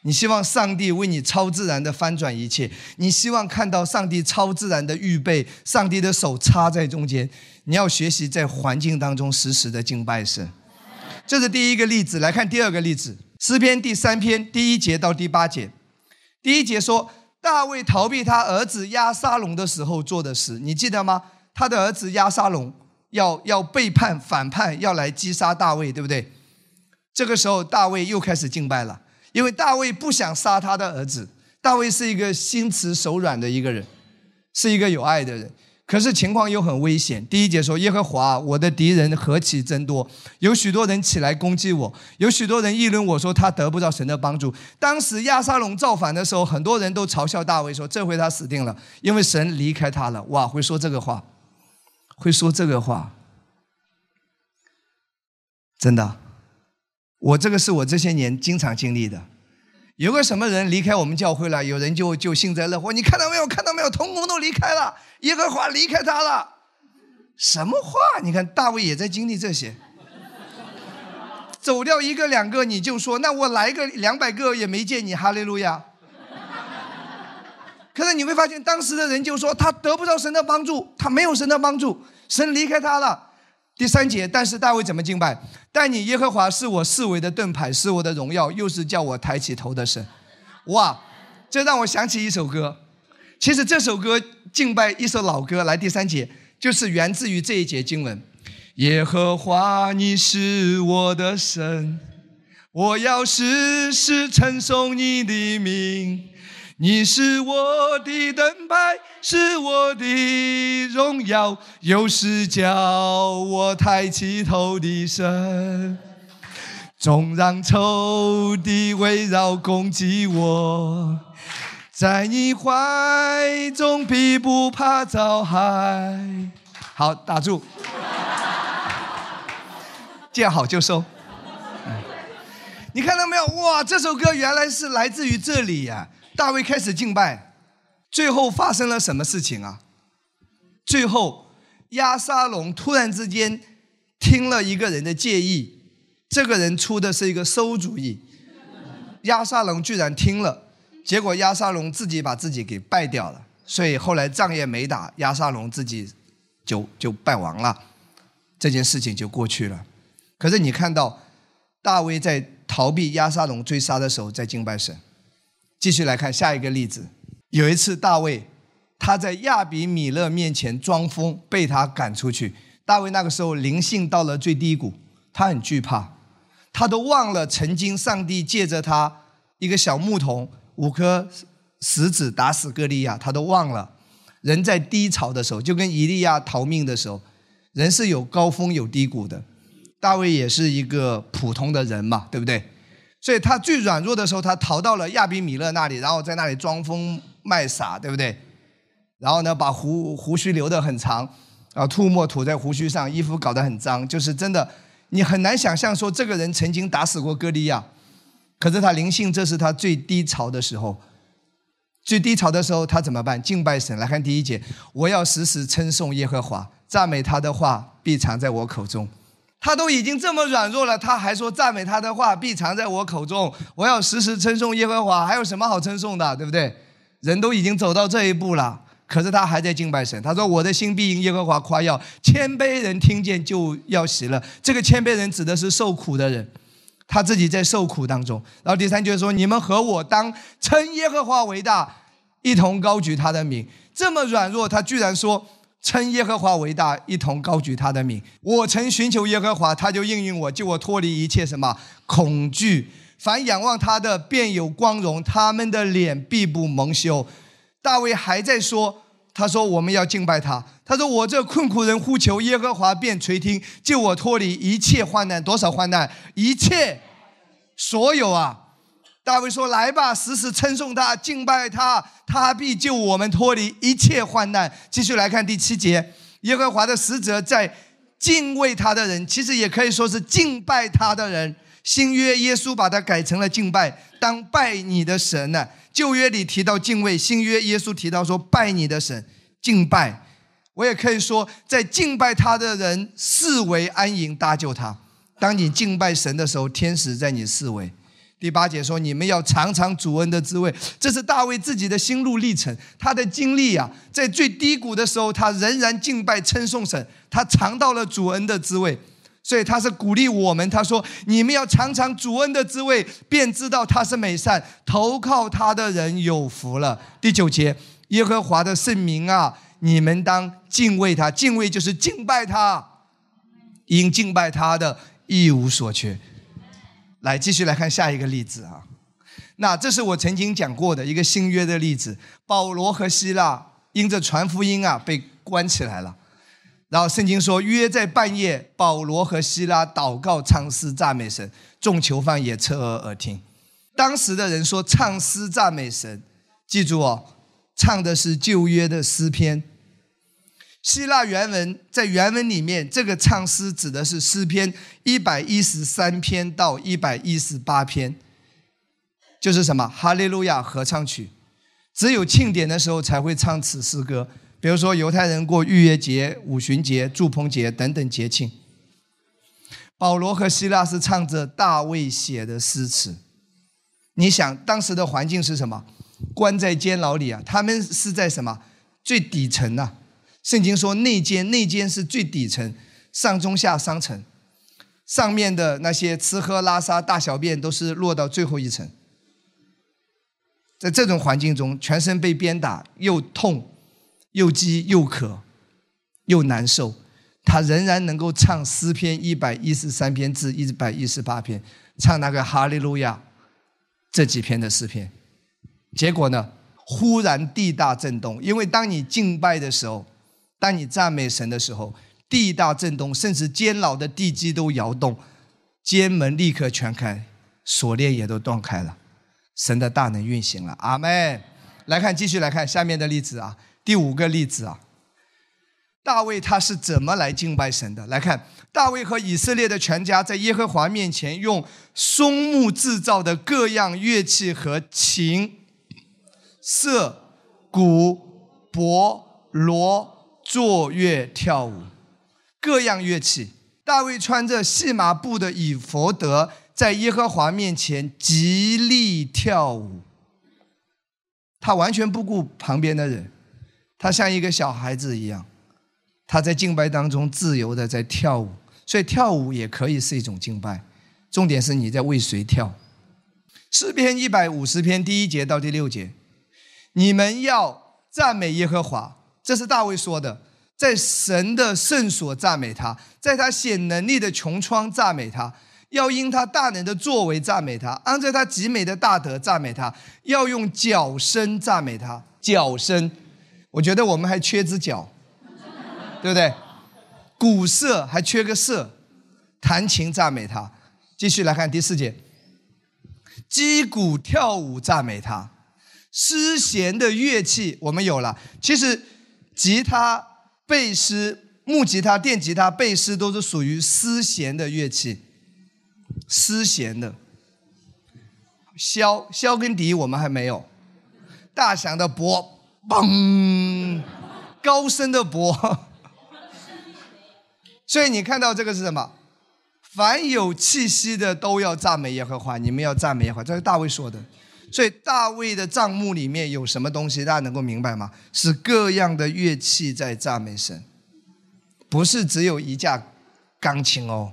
你希望上帝为你超自然的翻转一切，你希望看到上帝超自然的预备，上帝的手插在中间。你要学习在环境当中实时的敬拜神。这是第一个例子，来看第二个例子，诗篇第三篇第一节到第八节。第一节说大卫逃避他儿子押沙龙的时候做的事，你记得吗？他的儿子押沙龙要要背叛反叛，要来击杀大卫，对不对？这个时候大卫又开始敬拜了，因为大卫不想杀他的儿子。大卫是一个心慈手软的一个人，是一个有爱的人。可是情况又很危险。第一节说：“耶和华，我的敌人何其增多，有许多人起来攻击我，有许多人议论我说他得不到神的帮助。”当时亚沙龙造反的时候，很多人都嘲笑大卫说：“这回他死定了，因为神离开他了。”哇，会说这个话，会说这个话，真的，我这个是我这些年经常经历的。有个什么人离开我们教会了，有人就就幸灾乐祸。你看到没有？看到没有？同工都离开了，耶和华离开他了。什么话？你看大卫也在经历这些。走掉一个两个，你就说那我来个两百个也没见你，哈利路亚。可是你会发现，当时的人就说他得不到神的帮助，他没有神的帮助，神离开他了。第三节，但是大卫怎么敬拜？但你耶和华是我视为的盾牌，是我的荣耀，又是叫我抬起头的神。哇，这让我想起一首歌。其实这首歌敬拜一首老歌，来第三节就是源自于这一节经文：耶和华你是我的神，我要时时称颂你的名。你是我的灯牌，是我的荣耀，又是叫我抬起头的神。纵让仇敌围绕攻击我，在你怀中必不怕遭害。好，打住，见好就收。你看到没有？哇，这首歌原来是来自于这里呀。大卫开始敬拜，最后发生了什么事情啊？最后，亚沙龙突然之间听了一个人的建议，这个人出的是一个馊主意，亚沙龙居然听了，结果亚沙龙自己把自己给败掉了，所以后来仗也没打，亚沙龙自己就就败亡了，这件事情就过去了。可是你看到大卫在逃避亚沙龙追杀的时候，在敬拜神。继续来看下一个例子。有一次，大卫他在亚比米勒面前装疯，被他赶出去。大卫那个时候灵性到了最低谷，他很惧怕，他都忘了曾经上帝借着他一个小牧童五颗石子打死歌利亚，他都忘了。人在低潮的时候，就跟以利亚逃命的时候，人是有高峰有低谷的。大卫也是一个普通的人嘛，对不对？所以他最软弱的时候，他逃到了亚比米勒那里，然后在那里装疯卖傻，对不对？然后呢，把胡胡须留得很长，啊吐沫吐在胡须上，衣服搞得很脏，就是真的，你很难想象说这个人曾经打死过歌利亚。可是他灵性，这是他最低潮的时候，最低潮的时候他怎么办？敬拜神。来看第一节，我要时时称颂耶和华，赞美他的话必藏在我口中。他都已经这么软弱了，他还说赞美他的话必藏在我口中。我要时时称颂耶和华，还有什么好称颂的，对不对？人都已经走到这一步了，可是他还在敬拜神。他说：“我的心必因耶和华夸耀，谦卑人听见就要喜乐。”这个谦卑人指的是受苦的人，他自己在受苦当中。然后第三句说：“你们和我当称耶和华为大，一同高举他的名。”这么软弱，他居然说。称耶和华为大，一同高举他的名。我曾寻求耶和华，他就应允我，救我脱离一切什么恐惧、凡仰望他的，便有光荣，他们的脸必不蒙羞。大卫还在说，他说我们要敬拜他。他说我这困苦人呼求耶和华，便垂听，救我脱离一切患难。多少患难？一切，所有啊！大卫说：“来吧，时时称颂他，敬拜他，他必救我们脱离一切患难。”继续来看第七节，耶和华的使者在敬畏他的人，其实也可以说是敬拜他的人。新约耶稣把它改成了敬拜，当拜你的神呢。旧约里提到敬畏，新约耶稣提到说拜你的神，敬拜。我也可以说，在敬拜他的人视为安营搭救他。当你敬拜神的时候，天使在你视为。第八节说：“你们要尝尝主恩的滋味。”这是大卫自己的心路历程，他的经历啊，在最低谷的时候，他仍然敬拜称颂神，他尝到了主恩的滋味。所以他是鼓励我们，他说：“你们要尝尝主恩的滋味，便知道他是美善，投靠他的人有福了。”第九节，耶和华的圣名啊，你们当敬畏他，敬畏就是敬拜他，因敬拜他的一无所缺。来，继续来看下一个例子啊。那这是我曾经讲过的一个新约的例子，保罗和希腊因着传福音啊，被关起来了。然后圣经说，约在半夜，保罗和希腊祷告唱诗赞美神，众囚犯也侧耳耳听。当时的人说唱诗赞美神，记住哦，唱的是旧约的诗篇。希腊原文在原文里面，这个唱诗指的是诗篇一百一十三篇到一百一十八篇，就是什么哈利路亚合唱曲，只有庆典的时候才会唱此诗歌。比如说，犹太人过逾越节、五旬节、祝棚节等等节庆，保罗和希腊是唱着大卫写的诗词。你想，当时的环境是什么？关在监牢里啊，他们是在什么最底层呢？圣经说内奸，内奸是最底层，上中下三层，上面的那些吃喝拉撒大小便都是落到最后一层。在这种环境中，全身被鞭打，又痛。又饥又渴，又难受，他仍然能够唱诗篇一百一十三篇至一百一十八篇，唱那个哈利路亚这几篇的诗篇。结果呢，忽然地大震动，因为当你敬拜的时候，当你赞美神的时候，地大震动，甚至监牢的地基都摇动，监门立刻全开，锁链也都断开了，神的大能运行了。阿门。来看，继续来看下面的例子啊。第五个例子啊，大卫他是怎么来敬拜神的？来看，大卫和以色列的全家在耶和华面前用松木制造的各样乐器和琴、瑟、鼓、钹、锣坐乐跳舞，各样乐器。大卫穿着细麻布的以佛德，在耶和华面前极力跳舞，他完全不顾旁边的人。他像一个小孩子一样，他在敬拜当中自由的在跳舞，所以跳舞也可以是一种敬拜。重点是你在为谁跳。诗篇一百五十篇第一节到第六节，你们要赞美耶和华，这是大卫说的，在神的圣所赞美他，在他显能力的穹窗赞美他，要因他大能的作为赞美他，按照他极美的大德赞美他，要用脚声赞美他，脚声。我觉得我们还缺只脚，对不对？鼓瑟还缺个瑟，弹琴赞美他。继续来看第四节，击鼓跳舞赞美他。诗弦的乐器我们有了，其实吉他、贝斯、木吉他、电吉他、贝斯都是属于丝弦的乐器。丝弦的，箫、箫跟笛我们还没有，大响的钹。嘣，高声的钹，所以你看到这个是什么？凡有气息的都要赞美耶和华，你们要赞美耶和华，这是大卫说的。所以大卫的帐幕里面有什么东西？大家能够明白吗？是各样的乐器在赞美神，不是只有一架钢琴哦。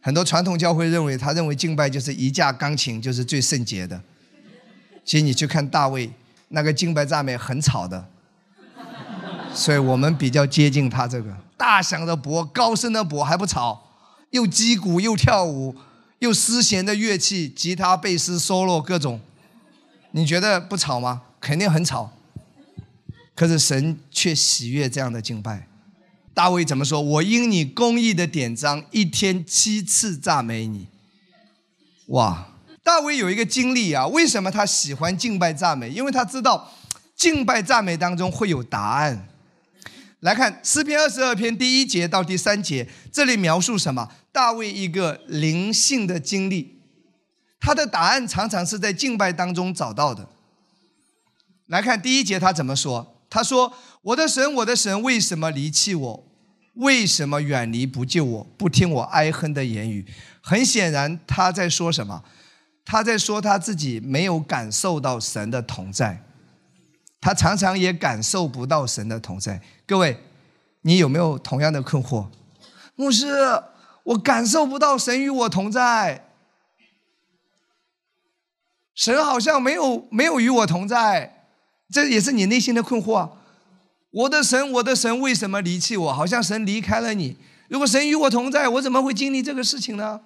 很多传统教会认为，他认为敬拜就是一架钢琴就是最圣洁的。其实你去看大卫。那个敬拜赞美很吵的，所以我们比较接近他这个大响的钹，高声的钹还不吵，又击鼓又跳舞，又丝弦的乐器，吉他、贝斯、solo 各种，你觉得不吵吗？肯定很吵。可是神却喜悦这样的敬拜。大卫怎么说？我因你公义的典章，一天七次赞美你。哇！大卫有一个经历啊，为什么他喜欢敬拜赞美？因为他知道敬拜赞美当中会有答案。来看诗篇二十二篇第一节到第三节，这里描述什么？大卫一个灵性的经历，他的答案常常是在敬拜当中找到的。来看第一节，他怎么说？他说：“我的神，我的神，为什么离弃我？为什么远离不救我？不听我哀恨的言语？”很显然，他在说什么？他在说他自己没有感受到神的同在，他常常也感受不到神的同在。各位，你有没有同样的困惑？牧师，我感受不到神与我同在，神好像没有没有与我同在，这也是你内心的困惑。我的神，我的神，为什么离弃我？好像神离开了你。如果神与我同在，我怎么会经历这个事情呢？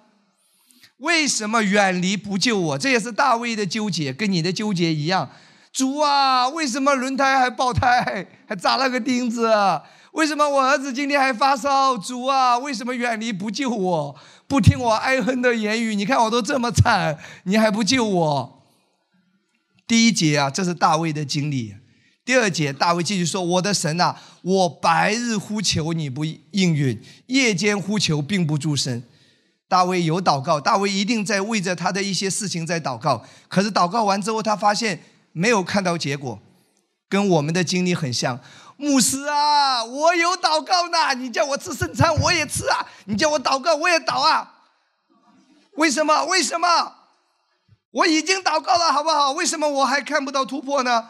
为什么远离不救我？这也是大卫的纠结，跟你的纠结一样。主啊，为什么轮胎还爆胎，还扎了个钉子？为什么我儿子今天还发烧？主啊，为什么远离不救我？不听我哀恨的言语？你看我都这么惨，你还不救我？第一节啊，这是大卫的经历。第二节，大卫继续说：“我的神啊，我白日呼求你不应允，夜间呼求并不助声。”大卫有祷告，大卫一定在为着他的一些事情在祷告。可是祷告完之后，他发现没有看到结果，跟我们的经历很像。牧师啊，我有祷告呢，你叫我吃圣餐我也吃啊，你叫我祷告我也祷啊。为什么？为什么？我已经祷告了，好不好？为什么我还看不到突破呢？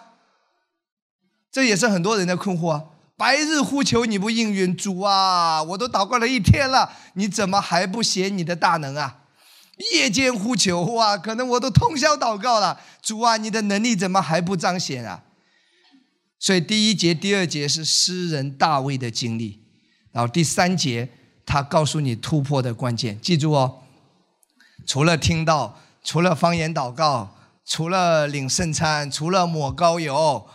这也是很多人的困惑啊。白日呼求你不应允，主啊，我都祷告了一天了，你怎么还不显你的大能啊？夜间呼求哇，可能我都通宵祷告了，主啊，你的能力怎么还不彰显啊？所以第一节、第二节是诗人大卫的经历，然后第三节他告诉你突破的关键，记住哦，除了听到，除了方言祷告，除了领圣餐，除了抹膏油，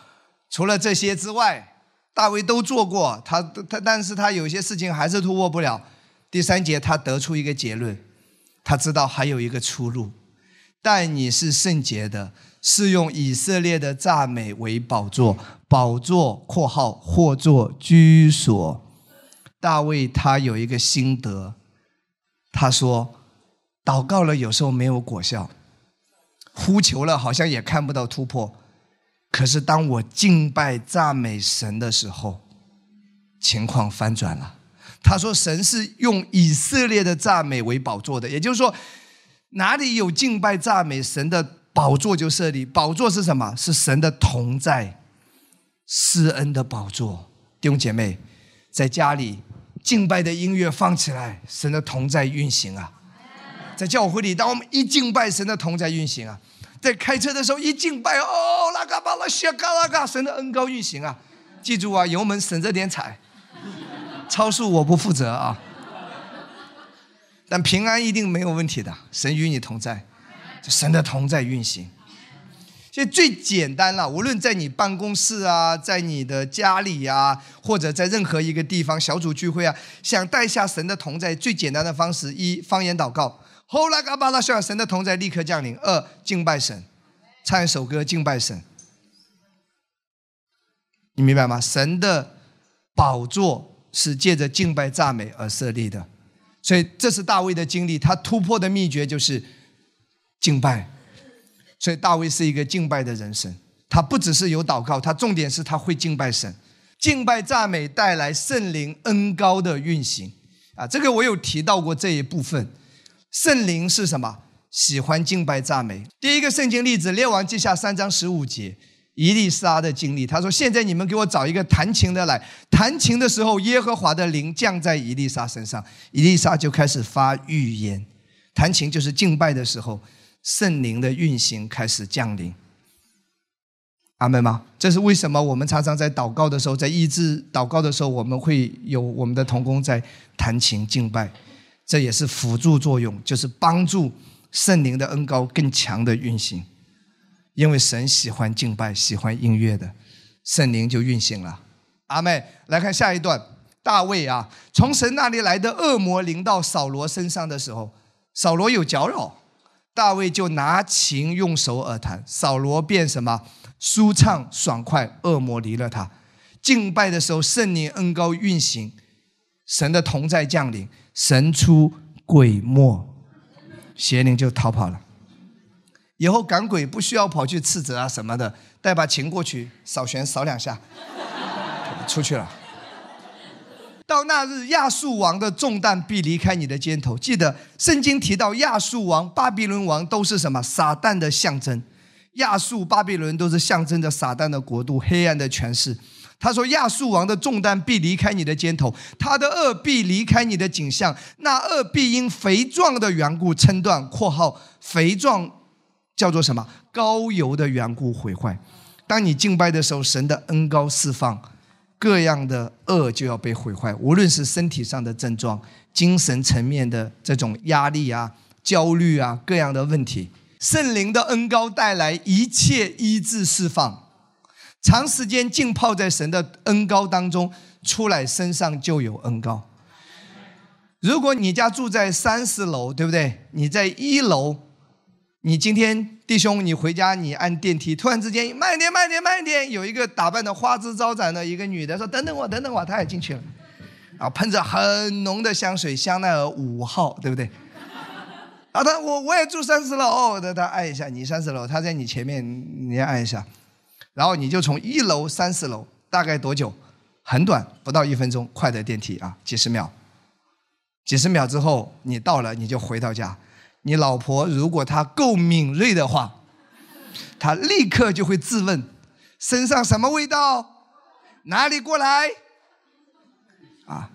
除了这些之外。大卫都做过，他他，但是他有些事情还是突破不了。第三节，他得出一个结论，他知道还有一个出路。但你是圣洁的，是用以色列的赞美为宝座，宝座（括号或作居所）。大卫他有一个心得，他说：祷告了有时候没有果效，呼求了好像也看不到突破。可是当我敬拜赞美神的时候，情况翻转了。他说：“神是用以色列的赞美为宝座的，也就是说，哪里有敬拜赞美神的宝座就设立。宝座是什么？是神的同在，施恩的宝座。弟兄姐妹，在家里敬拜的音乐放起来，神的同在运行啊。在教会里，当我们一敬拜，神的同在运行啊。”在开车的时候一敬拜哦，拉嘎巴拉西嘎拉嘎，神的恩高运行啊！记住啊，油门省着点踩，超速我不负责啊。但平安一定没有问题的，神与你同在，神的同在运行。所以最简单了，无论在你办公室啊，在你的家里呀，或者在任何一个地方小组聚会啊，想带下神的同在，最简单的方式一方言祷告。后来，嘎巴拉需神的同在立刻降临。二，敬拜神，唱一首歌敬拜神。你明白吗？神的宝座是借着敬拜赞美而设立的，所以这是大卫的经历。他突破的秘诀就是敬拜。所以大卫是一个敬拜的人生。他不只是有祷告，他重点是他会敬拜神。敬拜赞美带来圣灵恩高的运行啊！这个我有提到过这一部分。圣灵是什么？喜欢敬拜赞美。第一个圣经例子，《列王记下》三章十五节，伊丽莎的经历。他说：“现在你们给我找一个弹琴的来。”弹琴的时候，耶和华的灵降在伊丽莎身上，伊丽莎就开始发预言。弹琴就是敬拜的时候，圣灵的运行开始降临。阿门吗？这是为什么？我们常常在祷告的时候，在医治祷告的时候，我们会有我们的童工在弹琴敬拜。这也是辅助作用，就是帮助圣灵的恩高更强的运行。因为神喜欢敬拜，喜欢音乐的，圣灵就运行了。阿妹，来看下一段，大卫啊，从神那里来的恶魔临到扫罗身上的时候，扫罗有搅扰，大卫就拿琴用手耳弹，扫罗变什么？舒畅爽快，恶魔离了他。敬拜的时候，圣灵恩高运行，神的同在降临，神出鬼没，邪灵就逃跑了。以后赶鬼不需要跑去斥责啊什么的，带把琴过去，扫弦扫两下，出去了。到那日，亚述王的重担必离开你的肩头。记得圣经提到亚述王、巴比伦王都是什么？撒旦的象征。亚述、巴比伦都是象征着撒旦的国度、黑暗的权势。他说：“亚述王的重担必离开你的肩头，他的恶必离开你的景象。那恶必因肥壮的缘故撑断（括号肥壮叫做什么？高油的缘故毁坏）。当你敬拜的时候，神的恩高释放，各样的恶就要被毁坏，无论是身体上的症状、精神层面的这种压力啊、焦虑啊，各样的问题。圣灵的恩高带来一切医治释放。”长时间浸泡在神的恩高当中，出来身上就有恩高。如果你家住在三十楼，对不对？你在一楼，你今天弟兄，你回家你按电梯，突然之间慢点慢点慢点，有一个打扮的花枝招展的一个女的说：“等等我，等等我。”她也进去了，啊喷着很浓的香水，香奈儿五号，对不对？啊，他我我也住三十楼，哦，他他按一下，你三十楼，他在你前面，你也按一下。然后你就从一楼、三十楼，大概多久？很短，不到一分钟，快的电梯啊，几十秒。几十秒之后，你到了，你就回到家。你老婆如果她够敏锐的话，她立刻就会质问：身上什么味道？哪里过来？啊，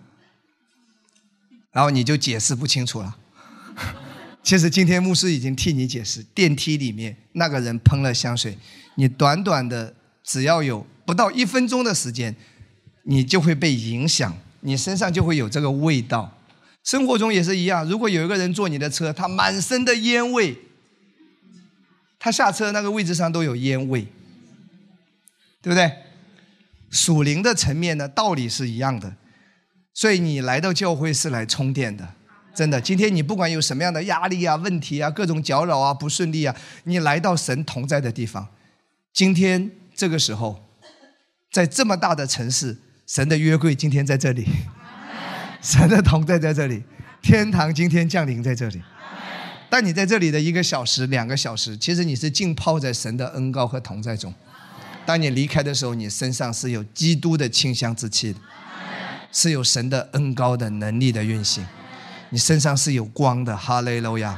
然后你就解释不清楚了。其实今天牧师已经替你解释，电梯里面那个人喷了香水。你短短的只要有不到一分钟的时间，你就会被影响，你身上就会有这个味道。生活中也是一样，如果有一个人坐你的车，他满身的烟味，他下车那个位置上都有烟味，对不对？属灵的层面呢，道理是一样的。所以你来到教会是来充电的，真的。今天你不管有什么样的压力啊、问题啊、各种搅扰啊、不顺利啊，你来到神同在的地方。今天这个时候，在这么大的城市，神的约柜今天在这里，神的同在在这里，天堂今天降临在这里。但你在这里的一个小时、两个小时，其实你是浸泡在神的恩高和同在中。当你离开的时候，你身上是有基督的清香之气的，是有神的恩高的能力的运行，你身上是有光的。哈利路亚。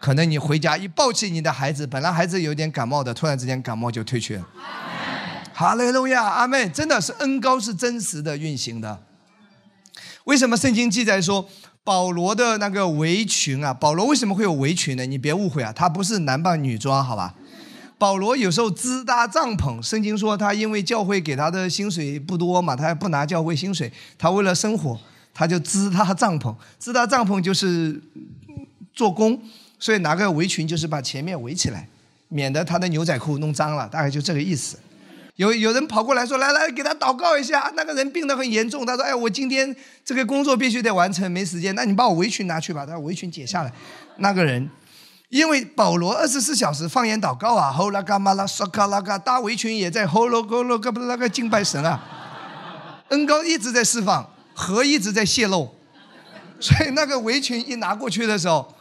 可能你回家一抱起你的孩子，本来孩子有点感冒的，突然之间感冒就退去了。哈利路亚，阿妹，真的是恩高是真实的运行的。为什么圣经记载说保罗的那个围裙啊？保罗为什么会有围裙呢？你别误会啊，他不是男扮女装，好吧？保罗有时候支搭帐篷，圣经说他因为教会给他的薪水不多嘛，他不拿教会薪水，他为了生活，他就支搭帐篷，支搭帐篷就是做工。所以拿个围裙就是把前面围起来，免得他的牛仔裤弄脏了，大概就这个意思。有有人跑过来说：“来来，给他祷告一下。”那个人病得很严重，他说：“哎，我今天这个工作必须得完成，没时间。那你把我围裙拿去吧，他围裙解下来。”那个人，因为保罗二十四小时放言祷告啊，吼啦嘎嘛啦嗦卡啦嘎，大围裙也在吼喽咕喽嘎不那个敬拜神啊，恩高一直在释放，河一直在泄露，所以那个围裙一拿过去的时候。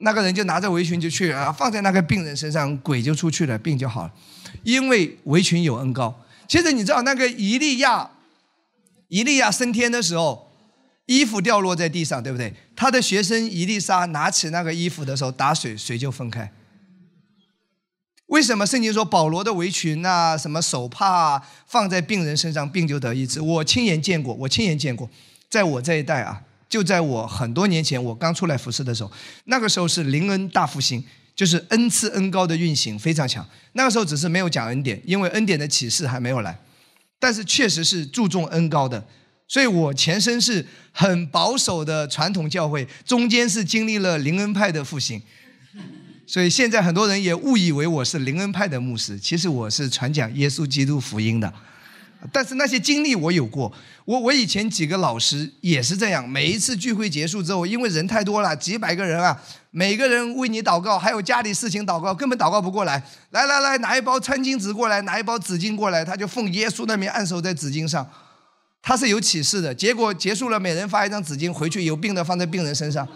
那个人就拿着围裙就去啊，放在那个病人身上，鬼就出去了，病就好了。因为围裙有恩高。其实你知道那个伊利亚，伊利亚升天的时候，衣服掉落在地上，对不对？他的学生伊丽莎拿起那个衣服的时候，打水，水就分开。为什么圣经说保罗的围裙啊，什么手帕，放在病人身上，病就得医治？我亲眼见过，我亲眼见过，在我这一代啊。就在我很多年前，我刚出来服侍的时候，那个时候是灵恩大复兴，就是恩赐恩高的运行非常强。那个时候只是没有讲恩典，因为恩典的启示还没有来，但是确实是注重恩高的。所以我前身是很保守的传统教会，中间是经历了灵恩派的复兴，所以现在很多人也误以为我是灵恩派的牧师，其实我是传讲耶稣基督福音的。但是那些经历我有过，我我以前几个老师也是这样，每一次聚会结束之后，因为人太多了，几百个人啊，每个人为你祷告，还有家里事情祷告，根本祷告不过来。来来来，拿一包餐巾纸过来，拿一包纸巾过来，他就奉耶稣那边按手在纸巾上，他是有启示的。结果结束了，每人发一张纸巾，回去有病的放在病人身上。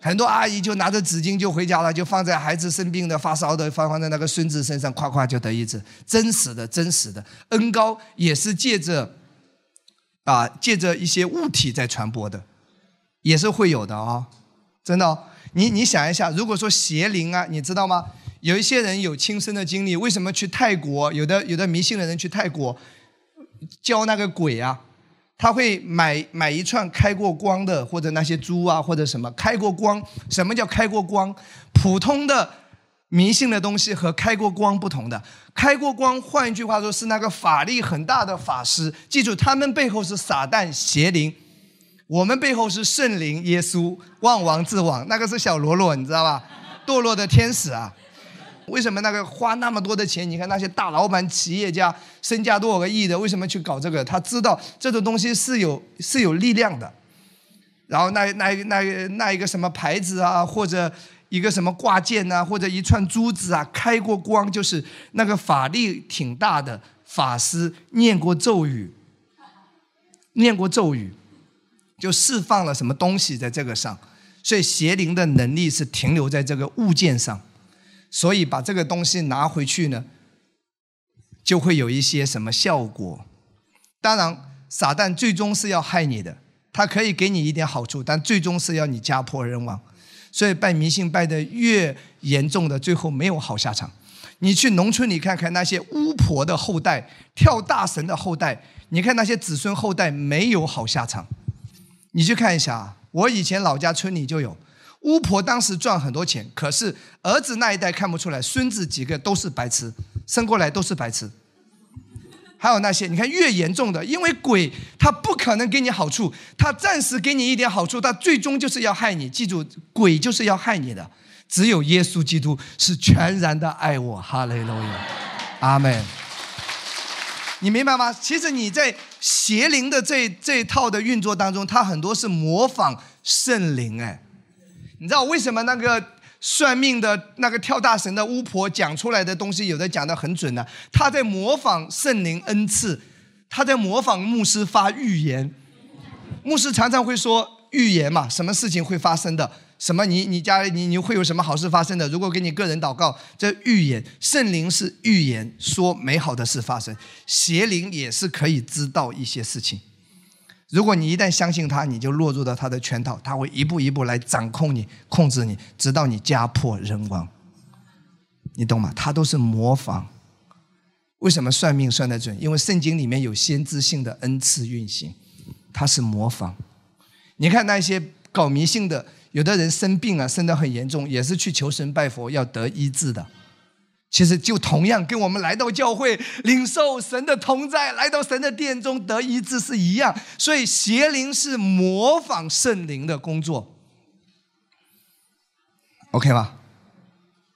很多阿姨就拿着纸巾就回家了，就放在孩子生病的、发烧的，放放在那个孙子身上，夸夸就得医治。真实的，真实的，恩高也是借着啊，借着一些物体在传播的，也是会有的啊，真的。你你想一下，如果说邪灵啊，你知道吗？有一些人有亲身的经历，为什么去泰国？有的有的迷信的人去泰国教那个鬼啊。他会买买一串开过光的，或者那些猪啊，或者什么开过光。什么叫开过光？普通的迷信的东西和开过光不同的。开过光，换一句话说，是那个法力很大的法师。记住，他们背后是撒旦邪灵，我们背后是圣灵耶稣，万王之王。那个是小罗罗，你知道吧？堕落的天使啊。为什么那个花那么多的钱？你看那些大老板、企业家，身价多少个亿的，为什么去搞这个？他知道这种东西是有是有力量的。然后那那那那一个什么牌子啊，或者一个什么挂件啊，或者一串珠子啊，开过光，就是那个法力挺大的法师念过咒语，念过咒语，就释放了什么东西在这个上，所以邪灵的能力是停留在这个物件上。所以把这个东西拿回去呢，就会有一些什么效果？当然，撒旦最终是要害你的，他可以给你一点好处，但最终是要你家破人亡。所以拜迷信拜的越严重的，最后没有好下场。你去农村里看看那些巫婆的后代、跳大神的后代，你看那些子孙后代没有好下场。你去看一下啊，我以前老家村里就有。巫婆当时赚很多钱，可是儿子那一代看不出来，孙子几个都是白痴，生过来都是白痴。还有那些，你看越严重的，因为鬼他不可能给你好处，他暂时给你一点好处，他最终就是要害你。记住，鬼就是要害你的。只有耶稣基督是全然的爱我，哈利路亚，阿门。你明白吗？其实你在邪灵的这这套的运作当中，他很多是模仿圣灵，哎。你知道为什么那个算命的那个跳大神的巫婆讲出来的东西，有的讲的很准呢？他在模仿圣灵恩赐，他在模仿牧师发预言。牧师常常会说预言嘛，什么事情会发生的？什么你你家你你会有什么好事发生的？如果给你个人祷告，这预言，圣灵是预言，说美好的事发生，邪灵也是可以知道一些事情。如果你一旦相信他，你就落入到他的圈套，他会一步一步来掌控你、控制你，直到你家破人亡。你懂吗？他都是模仿。为什么算命算得准？因为圣经里面有先知性的恩赐运行，他是模仿。你看那些搞迷信的，有的人生病啊，生得很严重，也是去求神拜佛要得医治的。其实就同样跟我们来到教会领受神的同在，来到神的殿中得医治是一样。所以邪灵是模仿圣灵的工作，OK 吗？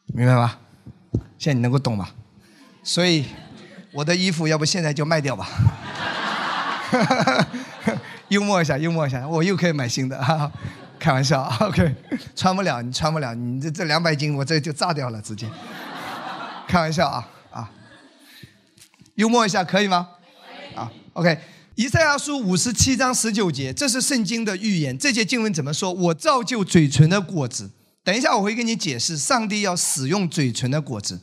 明白吗？现在你能够懂吗？所以我的衣服要不现在就卖掉吧？幽默一下，幽默一下，我又可以买新的，开玩笑，OK，穿不了，你穿不了，你这这两百斤我这就炸掉了，直接。开玩笑啊啊！幽默一下可以吗？啊，OK。以赛亚书五十七章十九节，这是圣经的预言。这节经文怎么说？我造就嘴唇的果子。等一下我会跟你解释，上帝要使用嘴唇的果子。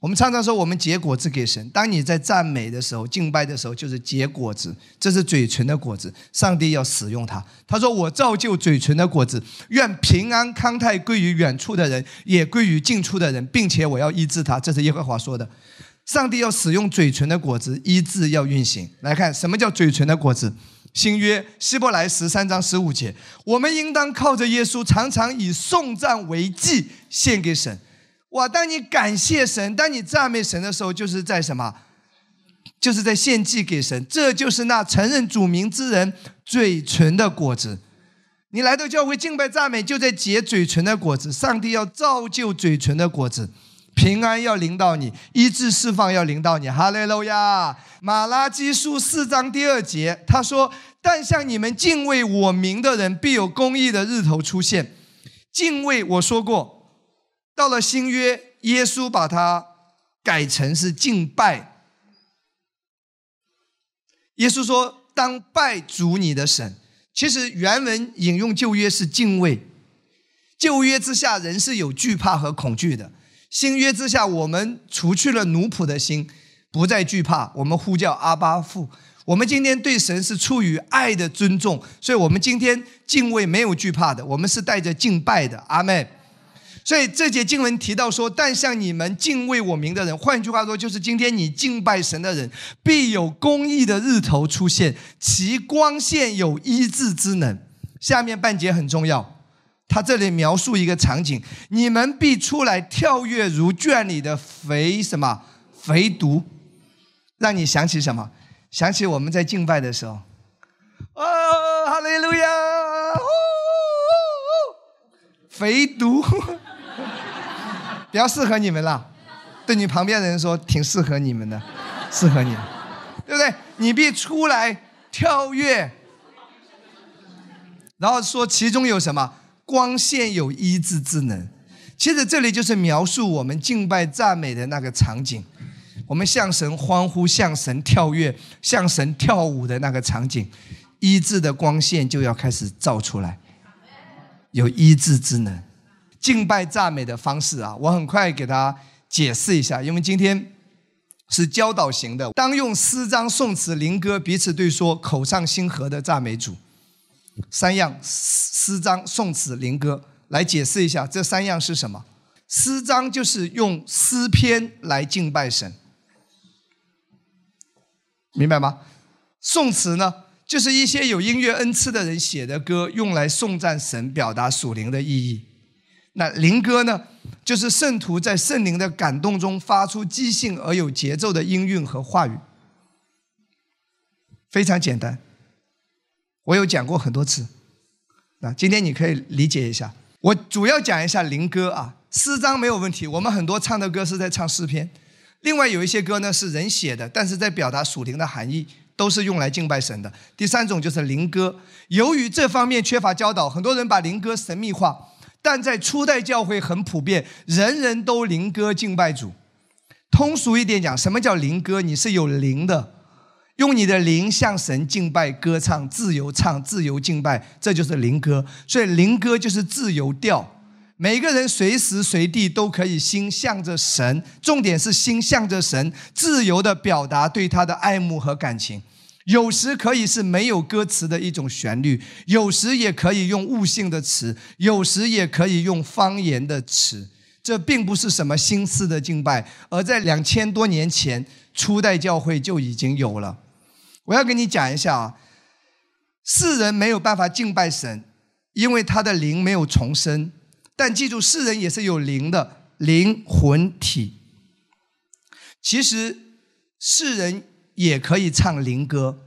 我们常常说，我们结果子给神。当你在赞美的时候、敬拜的时候，就是结果子，这是嘴唇的果子。上帝要使用它。他说：“我造就嘴唇的果子，愿平安康泰归于远处的人，也归于近处的人，并且我要医治他。”这是耶和华说的。上帝要使用嘴唇的果子，医治要运行。来看什么叫嘴唇的果子？新约希伯来十三章十五节：我们应当靠着耶稣，常常以颂赞为祭献给神。哇！当你感谢神，当你赞美神的时候，就是在什么？就是在献祭给神，这就是那承认主名之人嘴唇的果子。你来到教会敬拜赞美，就在结嘴唇的果子。上帝要造就嘴唇的果子，平安要临到你，医治释放要临到你。哈利路亚！马拉基书四章第二节，他说：“但向你们敬畏我名的人，必有公义的日头出现。”敬畏，我说过，到了新约，耶稣把它改成是敬拜。耶稣说：“当拜主你的神。”其实原文引用旧约是敬畏，旧约之下人是有惧怕和恐惧的，新约之下我们除去了奴仆的心，不再惧怕，我们呼叫阿巴父。我们今天对神是出于爱的尊重，所以我们今天敬畏没有惧怕的，我们是带着敬拜的。阿妹。所以这节经文提到说：“但像你们敬畏我名的人，换句话说，就是今天你敬拜神的人，必有公义的日头出现，其光线有医治之能。”下面半节很重要，他这里描述一个场景：你们必出来跳跃如圈里的肥什么肥犊，让你想起什么？想起我们在敬拜的时候，哦，哈利路亚，哦肥犊。比较适合你们了，对你旁边的人说，挺适合你们的，适合你，对不对？你必出来跳跃，然后说其中有什么？光线有医治之能。其实这里就是描述我们敬拜赞美的那个场景，我们向神欢呼、向神跳跃、向神跳舞的那个场景，医治的光线就要开始照出来，有医治之能。敬拜赞美的方式啊，我很快给大家解释一下，因为今天是教导型的，当用诗章、颂词、灵歌彼此对说，口上心和的赞美主。三样诗章、颂词、灵歌来解释一下，这三样是什么？诗章就是用诗篇来敬拜神，明白吗？颂词呢，就是一些有音乐恩赐的人写的歌，用来颂赞神，表达属灵的意义。那灵歌呢，就是圣徒在圣灵的感动中发出即兴而有节奏的音韵和话语，非常简单。我有讲过很多次，那今天你可以理解一下。我主要讲一下灵歌啊，诗章没有问题，我们很多唱的歌是在唱诗篇。另外有一些歌呢是人写的，但是在表达属灵的含义，都是用来敬拜神的。第三种就是灵歌，由于这方面缺乏教导，很多人把灵歌神秘化。但在初代教会很普遍，人人都灵歌敬拜主。通俗一点讲，什么叫灵歌？你是有灵的，用你的灵向神敬拜、歌唱、自由唱、自由敬拜，这就是灵歌。所以灵歌就是自由调，每个人随时随地都可以心向着神，重点是心向着神，自由的表达对他的爱慕和感情。有时可以是没有歌词的一种旋律，有时也可以用悟性的词，有时也可以用方言的词。这并不是什么新式的敬拜，而在两千多年前初代教会就已经有了。我要跟你讲一下啊，世人没有办法敬拜神，因为他的灵没有重生。但记住，世人也是有灵的，灵魂体。其实世人。也可以唱灵歌。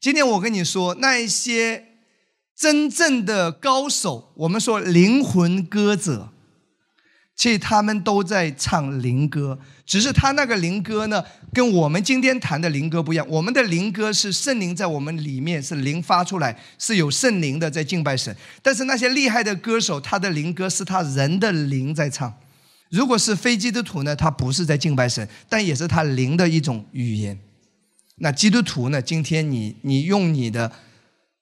今天我跟你说，那一些真正的高手，我们说灵魂歌者，其实他们都在唱灵歌，只是他那个灵歌呢，跟我们今天谈的灵歌不一样。我们的灵歌是圣灵在我们里面，是灵发出来，是有圣灵的在敬拜神。但是那些厉害的歌手，他的灵歌是他人的灵在唱。如果是非基督徒呢，他不是在敬拜神，但也是他灵的一种语言。那基督徒呢？今天你你用你的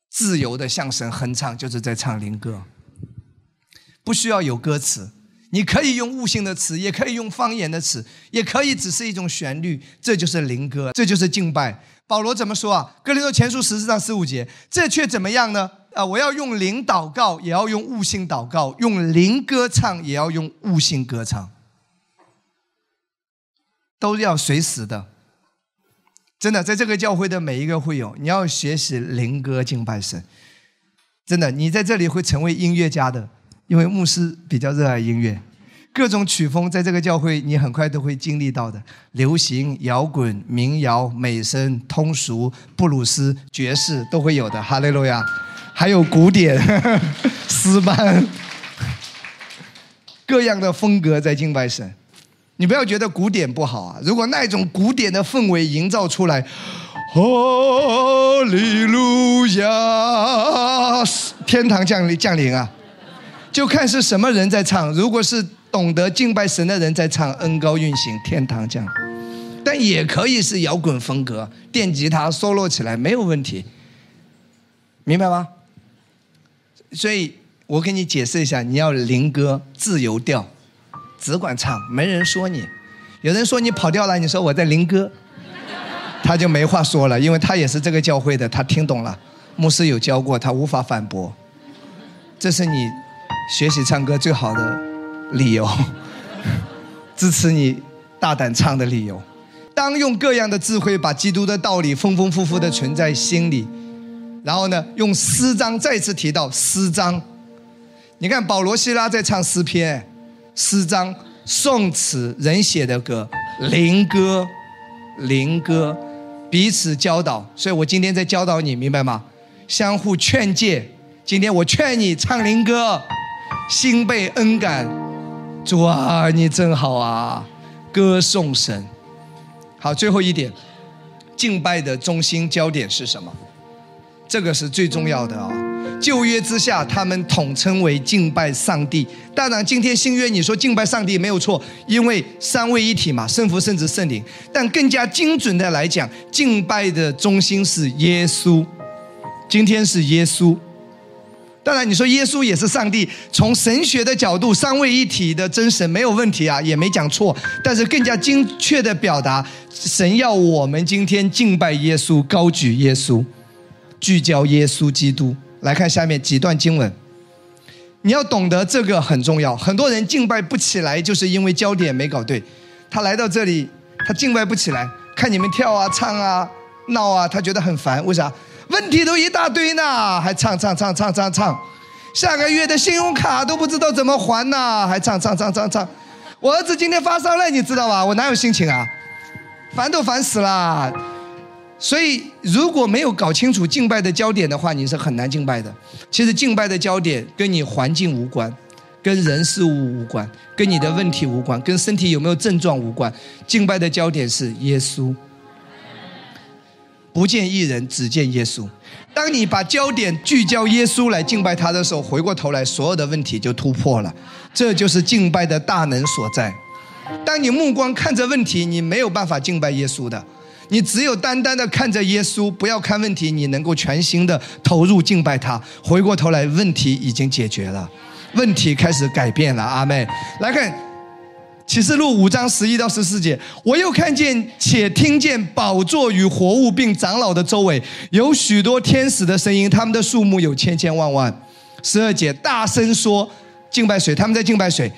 自由的向神哼唱，就是在唱灵歌，不需要有歌词，你可以用悟性的词，也可以用方言的词，也可以只是一种旋律，这就是灵歌，这就是敬拜。保罗怎么说啊？哥林多前书十四章十五节，这却怎么样呢？啊！我要用灵祷告，也要用悟性祷告；用灵歌唱，也要用悟性歌唱，都要随时的。真的，在这个教会的每一个会友，你要学习灵歌敬拜神。真的，你在这里会成为音乐家的，因为牧师比较热爱音乐。各种曲风在这个教会，你很快都会经历到的，流行、摇滚、民谣、美声、通俗、布鲁斯、爵士都会有的。哈利路亚！还有古典、诗班，各样的风格在敬拜神。你不要觉得古典不好啊！如果那种古典的氛围营造出来，哈利路亚，天堂降临降临啊！就看是什么人在唱。如果是懂得敬拜神的人在唱，恩高运行，天堂降临。但也可以是摇滚风格，电吉他 solo 起来没有问题，明白吗？所以我给你解释一下，你要灵歌自由调，只管唱，没人说你。有人说你跑调了，你说我在灵歌，他就没话说了，因为他也是这个教会的，他听懂了，牧师有教过，他无法反驳。这是你学习唱歌最好的理由，支持你大胆唱的理由。当用各样的智慧把基督的道理丰丰富富的存在心里，然后呢，用诗章再次提到诗章。你看保罗、希拉在唱诗篇、诗章、宋词，人写的歌，灵歌、灵歌，彼此教导。所以我今天在教导你，明白吗？相互劝诫。今天我劝你唱灵歌，心被恩感。主啊，你真好啊，歌颂神。好，最后一点，敬拜的中心焦点是什么？这个是最重要的啊！旧约之下，他们统称为敬拜上帝。当然，今天新约你说敬拜上帝没有错，因为三位一体嘛，圣父、圣子、圣灵。但更加精准的来讲，敬拜的中心是耶稣。今天是耶稣。当然，你说耶稣也是上帝，从神学的角度，三位一体的真神没有问题啊，也没讲错。但是更加精确的表达，神要我们今天敬拜耶稣，高举耶稣，聚焦耶稣基督。来看下面几段经文，你要懂得这个很重要。很多人敬拜不起来，就是因为焦点没搞对。他来到这里，他敬拜不起来，看你们跳啊、唱啊、闹啊，他觉得很烦。为啥？问题都一大堆呢，还唱唱唱唱唱唱，下个月的信用卡都不知道怎么还呢，还唱唱唱唱唱。我儿子今天发烧了，你知道吧？我哪有心情啊？烦都烦死了。所以如果没有搞清楚敬拜的焦点的话，你是很难敬拜的。其实敬拜的焦点跟你环境无关，跟人事物无关，跟你的问题无关，跟身体有没有症状无关。敬拜的焦点是耶稣。不见一人，只见耶稣。当你把焦点聚焦耶稣来敬拜他的时候，回过头来，所有的问题就突破了。这就是敬拜的大能所在。当你目光看着问题，你没有办法敬拜耶稣的。你只有单单的看着耶稣，不要看问题，你能够全心的投入敬拜他。回过头来，问题已经解决了，问题开始改变了。阿妹，来看。启示录五章十一到十四节，我又看见且听见宝座与活物并长老的周围有许多天使的声音，他们的数目有千千万万。十二节大声说：敬拜谁？他们在敬拜谁？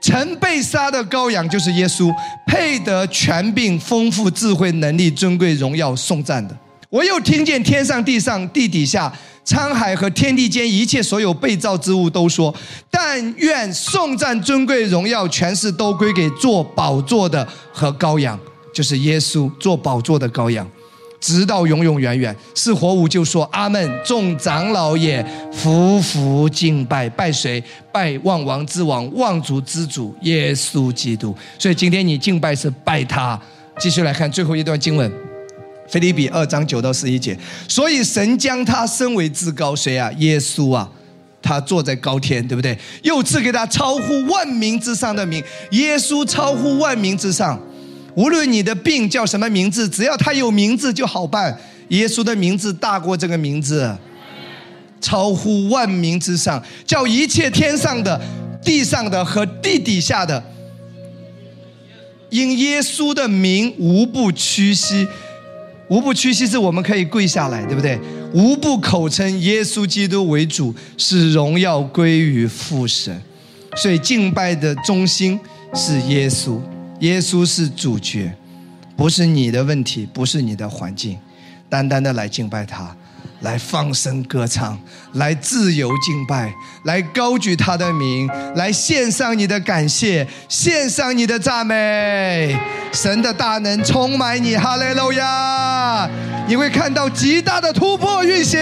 曾被杀的羔羊就是耶稣，配得权柄、丰富、智慧、能力、尊贵、荣耀、颂赞的。我又听见天上、地上、地底下。沧海和天地间一切所有被造之物都说：“但愿颂赞、尊贵、荣耀、权势都归给做宝座的和羔羊，就是耶稣做宝座的羔羊，直到永永远远。”是活物就说：“阿门。”众长老也匍匐敬拜，拜谁？拜万王之王、万主之主耶稣基督。所以今天你敬拜是拜他。继续来看最后一段经文。腓立比二章九到十一节，所以神将他升为至高，谁啊？耶稣啊，他坐在高天，对不对？又赐给他超乎万民之上的名，耶稣超乎万民之上。无论你的病叫什么名字，只要他有名字就好办。耶稣的名字大过这个名字，超乎万民之上，叫一切天上的、地上的和地底下的，因耶稣的名无不屈膝。无不屈膝，是我们可以跪下来，对不对？无不口称耶稣基督为主，是荣耀归于父神。所以敬拜的中心是耶稣，耶稣是主角，不是你的问题，不是你的环境，单单的来敬拜他。来放声歌唱，来自由敬拜，来高举他的名，来献上你的感谢，献上你的赞美。神的大能充满你，哈利路亚！你会看到极大的突破运行。